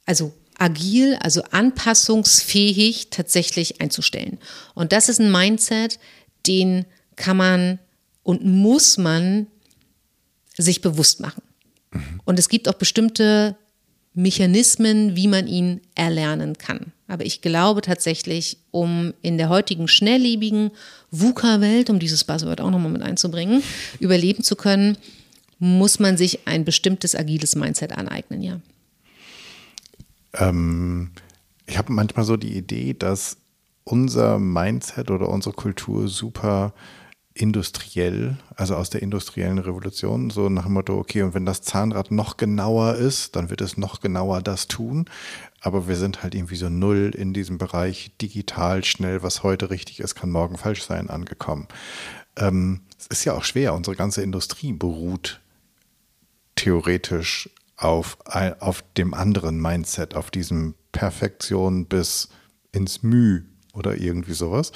also agil, also anpassungsfähig tatsächlich einzustellen. Und das ist ein Mindset, den kann man und muss man sich bewusst machen. Mhm. Und es gibt auch bestimmte Mechanismen, wie man ihn erlernen kann. Aber ich glaube tatsächlich, um in der heutigen schnelllebigen VUCA-Welt, um dieses Buzzword auch nochmal mit einzubringen, überleben zu können, muss man sich ein bestimmtes agiles Mindset aneignen, ja. Ähm, ich habe manchmal so die Idee, dass unser Mindset oder unsere Kultur super industriell, also aus der industriellen Revolution, so nach dem Motto, okay, und wenn das Zahnrad noch genauer ist, dann wird es noch genauer das tun. Aber wir sind halt irgendwie so null in diesem Bereich digital schnell, was heute richtig ist, kann morgen falsch sein, angekommen. Ähm, es ist ja auch schwer, unsere ganze Industrie beruht theoretisch auf, auf dem anderen Mindset, auf diesem Perfektion bis ins Müh oder irgendwie sowas.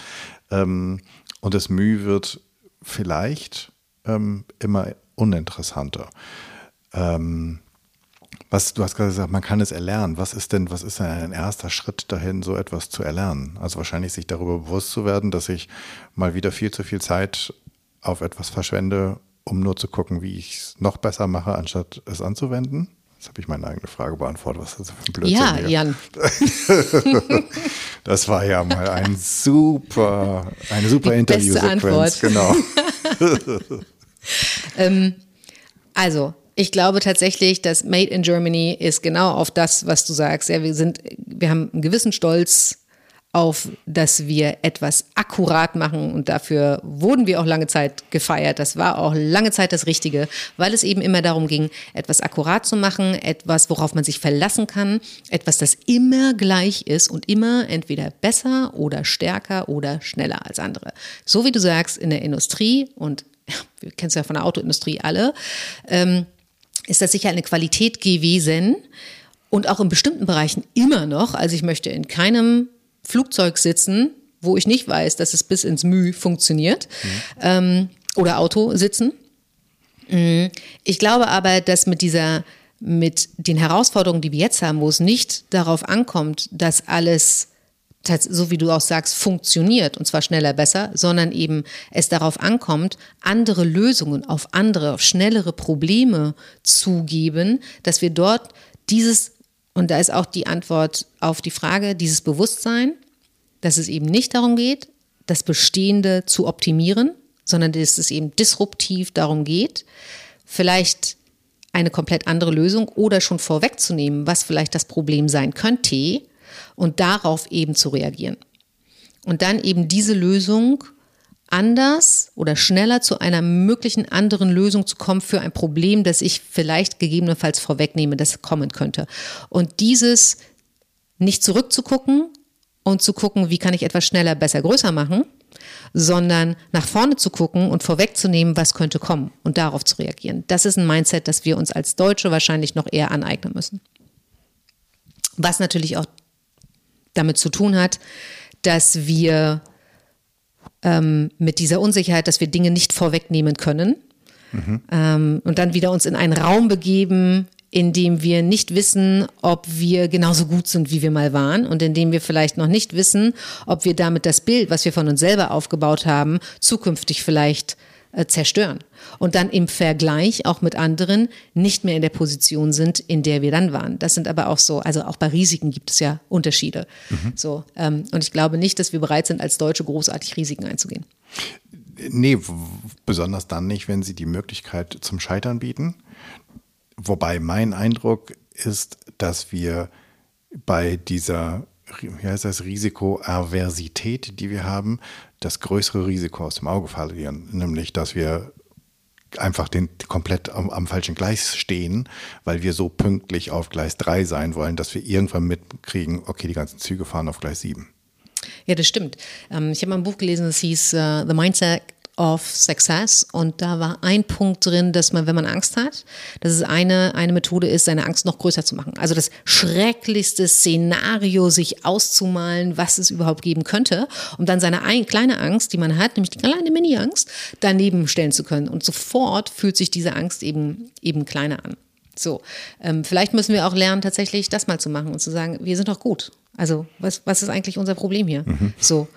Ähm, und das Müh wird vielleicht ähm, immer uninteressanter. Ähm, was, du hast gerade gesagt, man kann es erlernen. Was ist denn, was ist denn ein erster Schritt dahin, so etwas zu erlernen? Also wahrscheinlich sich darüber bewusst zu werden, dass ich mal wieder viel zu viel Zeit auf etwas verschwende, um nur zu gucken, wie ich es noch besser mache, anstatt es anzuwenden? Jetzt habe ich meine eigene Frage beantwortet. Was ist das für ein Blödsinn? Ja, hier? Jan. das war ja mal ein super, eine super Interviewsequenz. Genau. ähm, also, ich glaube tatsächlich, dass Made in Germany ist genau auf das, was du sagst. Ja, wir sind, wir haben einen gewissen Stolz auf, dass wir etwas akkurat machen und dafür wurden wir auch lange Zeit gefeiert. Das war auch lange Zeit das Richtige, weil es eben immer darum ging, etwas akkurat zu machen, etwas, worauf man sich verlassen kann, etwas, das immer gleich ist und immer entweder besser oder stärker oder schneller als andere. So wie du sagst, in der Industrie und wir kennen es ja von der Autoindustrie alle, ähm, ist das sicher eine Qualität gewesen und auch in bestimmten Bereichen immer noch. Also ich möchte in keinem Flugzeug sitzen, wo ich nicht weiß, dass es bis ins Mühe funktioniert. Mhm. Ähm, oder Auto sitzen. Mhm. Ich glaube aber, dass mit dieser, mit den Herausforderungen, die wir jetzt haben, wo es nicht darauf ankommt, dass alles so wie du auch sagst, funktioniert und zwar schneller besser, sondern eben es darauf ankommt, andere Lösungen auf andere, auf schnellere Probleme zu geben, dass wir dort dieses und da ist auch die Antwort auf die Frage, dieses Bewusstsein, dass es eben nicht darum geht, das Bestehende zu optimieren, sondern dass es eben disruptiv darum geht, vielleicht eine komplett andere Lösung oder schon vorwegzunehmen, was vielleicht das Problem sein könnte und darauf eben zu reagieren. Und dann eben diese Lösung anders oder schneller zu einer möglichen anderen Lösung zu kommen für ein Problem, das ich vielleicht gegebenenfalls vorwegnehme, das kommen könnte. Und dieses nicht zurückzugucken und zu gucken, wie kann ich etwas schneller, besser, größer machen, sondern nach vorne zu gucken und vorwegzunehmen, was könnte kommen und darauf zu reagieren. Das ist ein Mindset, das wir uns als Deutsche wahrscheinlich noch eher aneignen müssen. Was natürlich auch damit zu tun hat, dass wir ähm, mit dieser Unsicherheit, dass wir Dinge nicht vorwegnehmen können. Mhm. Ähm, und dann wieder uns in einen Raum begeben, in dem wir nicht wissen, ob wir genauso gut sind, wie wir mal waren und in dem wir vielleicht noch nicht wissen, ob wir damit das Bild, was wir von uns selber aufgebaut haben, zukünftig vielleicht äh, zerstören und dann im Vergleich auch mit anderen nicht mehr in der Position sind, in der wir dann waren. Das sind aber auch so, also auch bei Risiken gibt es ja Unterschiede. Mhm. So, ähm, und ich glaube nicht, dass wir bereit sind, als Deutsche großartig Risiken einzugehen. Nee, besonders dann nicht, wenn sie die Möglichkeit zum Scheitern bieten. Wobei mein Eindruck ist, dass wir bei dieser wie heißt das, Risikoaversität, die wir haben, das größere Risiko aus dem Auge verlieren, nämlich dass wir einfach den komplett am, am, falschen Gleis stehen, weil wir so pünktlich auf Gleis 3 sein wollen, dass wir irgendwann mitkriegen, okay, die ganzen Züge fahren auf Gleis 7. Ja, das stimmt. Ähm, ich habe mal ein Buch gelesen, das hieß uh, The Mindset of Success und da war ein Punkt drin, dass man, wenn man Angst hat, dass es eine, eine Methode ist, seine Angst noch größer zu machen. Also das schrecklichste Szenario sich auszumalen, was es überhaupt geben könnte, um dann seine ein, kleine Angst, die man hat, nämlich die kleine Mini-Angst, daneben stellen zu können. Und sofort fühlt sich diese Angst eben, eben kleiner an. So, ähm, vielleicht müssen wir auch lernen, tatsächlich das mal zu machen und zu sagen, wir sind doch gut. Also was, was ist eigentlich unser Problem hier? Mhm. So,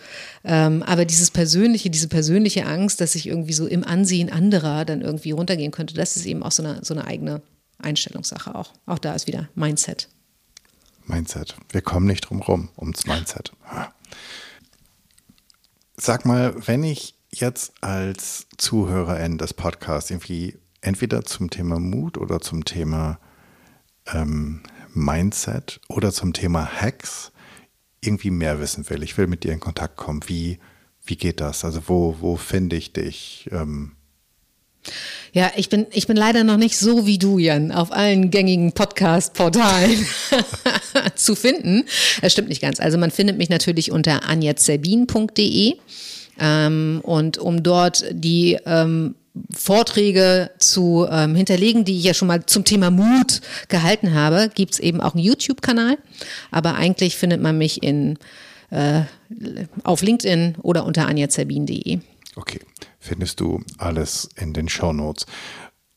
ähm, aber dieses persönliche, diese persönliche Angst, dass ich irgendwie so im Ansehen anderer dann irgendwie runtergehen könnte, das ist eben auch so eine, so eine eigene Einstellungssache auch. Auch da ist wieder Mindset. Mindset. Wir kommen nicht drum rum ums Mindset. Sag mal, wenn ich jetzt als Zuhörerin des Podcasts irgendwie entweder zum Thema Mut oder zum Thema ähm, Mindset oder zum Thema Hacks irgendwie mehr wissen will. Ich will mit dir in Kontakt kommen. Wie, wie geht das? Also wo, wo finde ich dich? Ähm ja, ich bin, ich bin leider noch nicht so wie du, Jan, auf allen gängigen Podcast-Portalen zu finden. Das stimmt nicht ganz. Also man findet mich natürlich unter anjazerbin.de. Ähm, und um dort die ähm, Vorträge zu ähm, hinterlegen, die ich ja schon mal zum Thema Mut gehalten habe, gibt es eben auch einen YouTube-Kanal. Aber eigentlich findet man mich in, äh, auf LinkedIn oder unter anjazerbin.de. Okay, findest du alles in den Show Notes.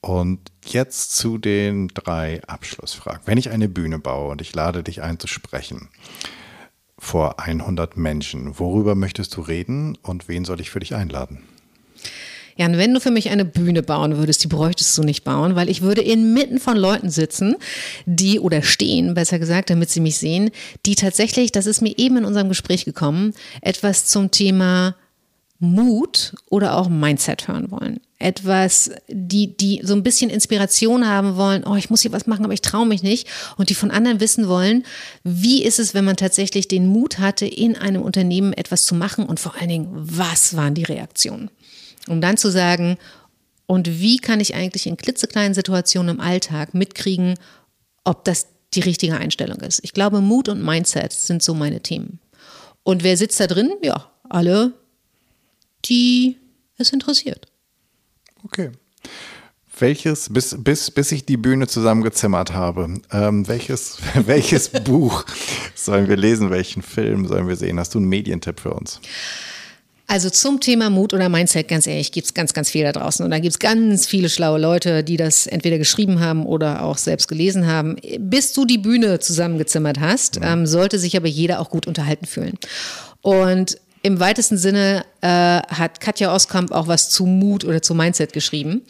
Und jetzt zu den drei Abschlussfragen. Wenn ich eine Bühne baue und ich lade dich ein zu sprechen vor 100 Menschen, worüber möchtest du reden und wen soll ich für dich einladen? Jan, wenn du für mich eine Bühne bauen würdest, die bräuchtest du nicht bauen, weil ich würde inmitten von Leuten sitzen, die oder stehen, besser gesagt, damit sie mich sehen, die tatsächlich, das ist mir eben in unserem Gespräch gekommen, etwas zum Thema Mut oder auch Mindset hören wollen. etwas, die, die so ein bisschen Inspiration haben wollen, oh, ich muss hier was machen, aber ich traue mich nicht. Und die von anderen wissen wollen, wie ist es, wenn man tatsächlich den Mut hatte, in einem Unternehmen etwas zu machen und vor allen Dingen, was waren die Reaktionen? Um dann zu sagen, und wie kann ich eigentlich in klitzekleinen Situationen im Alltag mitkriegen, ob das die richtige Einstellung ist. Ich glaube, Mut und Mindset sind so meine Themen. Und wer sitzt da drin? Ja, alle, die es interessiert. Okay. Welches, bis, bis, bis ich die Bühne zusammengezimmert habe, ähm, welches, welches Buch sollen wir lesen? Welchen Film sollen wir sehen? Hast du einen Medientipp für uns? Also zum Thema Mut oder Mindset, ganz ehrlich, gibt es ganz, ganz viel da draußen. Und da gibt es ganz viele schlaue Leute, die das entweder geschrieben haben oder auch selbst gelesen haben. Bis du die Bühne zusammengezimmert hast, ähm, sollte sich aber jeder auch gut unterhalten fühlen. Und im weitesten Sinne äh, hat Katja Oskamp auch was zu Mut oder zu Mindset geschrieben.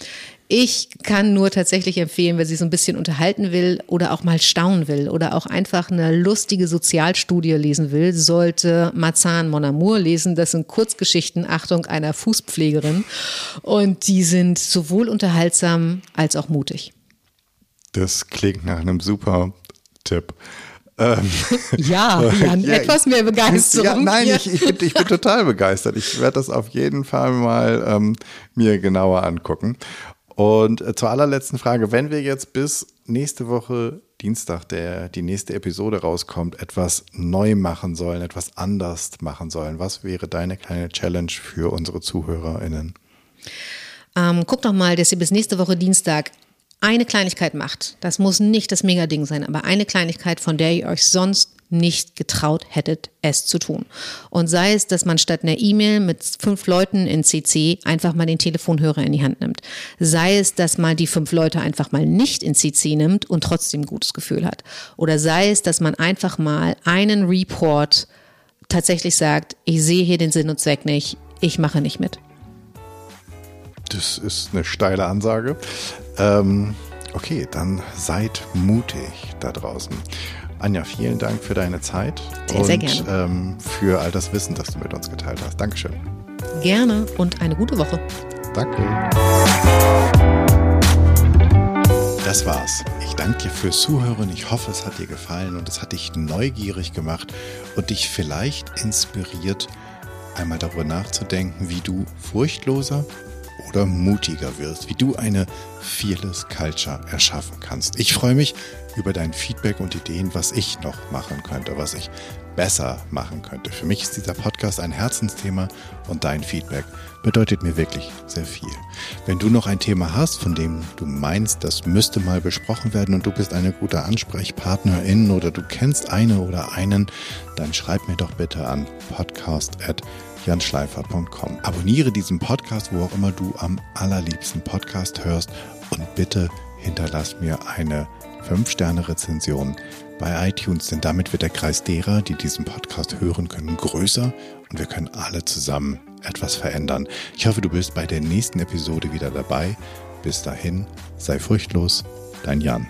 Ich kann nur tatsächlich empfehlen, wer sich so ein bisschen unterhalten will oder auch mal staunen will oder auch einfach eine lustige Sozialstudie lesen will, sollte Marzahn Mon Amour lesen. Das sind Kurzgeschichten, Achtung, einer Fußpflegerin. Und die sind sowohl unterhaltsam als auch mutig. Das klingt nach einem super Tipp. Ähm, ja, Jan, ja, etwas mehr Begeisterung. Ja, nein, ich, ich, bin, ich bin total begeistert. Ich werde das auf jeden Fall mal ähm, mir genauer angucken. Und äh, zur allerletzten Frage, wenn wir jetzt bis nächste Woche Dienstag, der die nächste Episode rauskommt, etwas neu machen sollen, etwas anders machen sollen, was wäre deine kleine Challenge für unsere ZuhörerInnen? Ähm, guck doch mal, dass ihr bis nächste Woche Dienstag eine Kleinigkeit macht. Das muss nicht das Mega-Ding sein, aber eine Kleinigkeit, von der ihr euch sonst nicht getraut hättet, es zu tun. Und sei es, dass man statt einer E-Mail mit fünf Leuten in CC einfach mal den Telefonhörer in die Hand nimmt. Sei es, dass man die fünf Leute einfach mal nicht in CC nimmt und trotzdem ein gutes Gefühl hat. Oder sei es, dass man einfach mal einen Report tatsächlich sagt, ich sehe hier den Sinn und Zweck nicht, ich mache nicht mit. Das ist eine steile Ansage. Ähm, okay, dann seid mutig da draußen. Anja, vielen Dank für deine Zeit sehr, und sehr gerne. Ähm, für all das Wissen, das du mit uns geteilt hast. Dankeschön. Gerne und eine gute Woche. Danke. Das war's. Ich danke dir fürs Zuhören. Ich hoffe, es hat dir gefallen und es hat dich neugierig gemacht und dich vielleicht inspiriert, einmal darüber nachzudenken, wie du furchtloser oder mutiger wirst, wie du eine Fearless Culture erschaffen kannst. Ich freue mich über dein Feedback und Ideen, was ich noch machen könnte, was ich besser machen könnte. Für mich ist dieser Podcast ein Herzensthema und dein Feedback bedeutet mir wirklich sehr viel. Wenn du noch ein Thema hast, von dem du meinst, das müsste mal besprochen werden und du bist eine gute Ansprechpartnerin oder du kennst eine oder einen, dann schreib mir doch bitte an podcast@ janschleifer.com. Abonniere diesen Podcast, wo auch immer du am allerliebsten Podcast hörst und bitte hinterlass mir eine 5-Sterne-Rezension bei iTunes, denn damit wird der Kreis derer, die diesen Podcast hören können, größer und wir können alle zusammen etwas verändern. Ich hoffe, du bist bei der nächsten Episode wieder dabei. Bis dahin, sei furchtlos, dein Jan.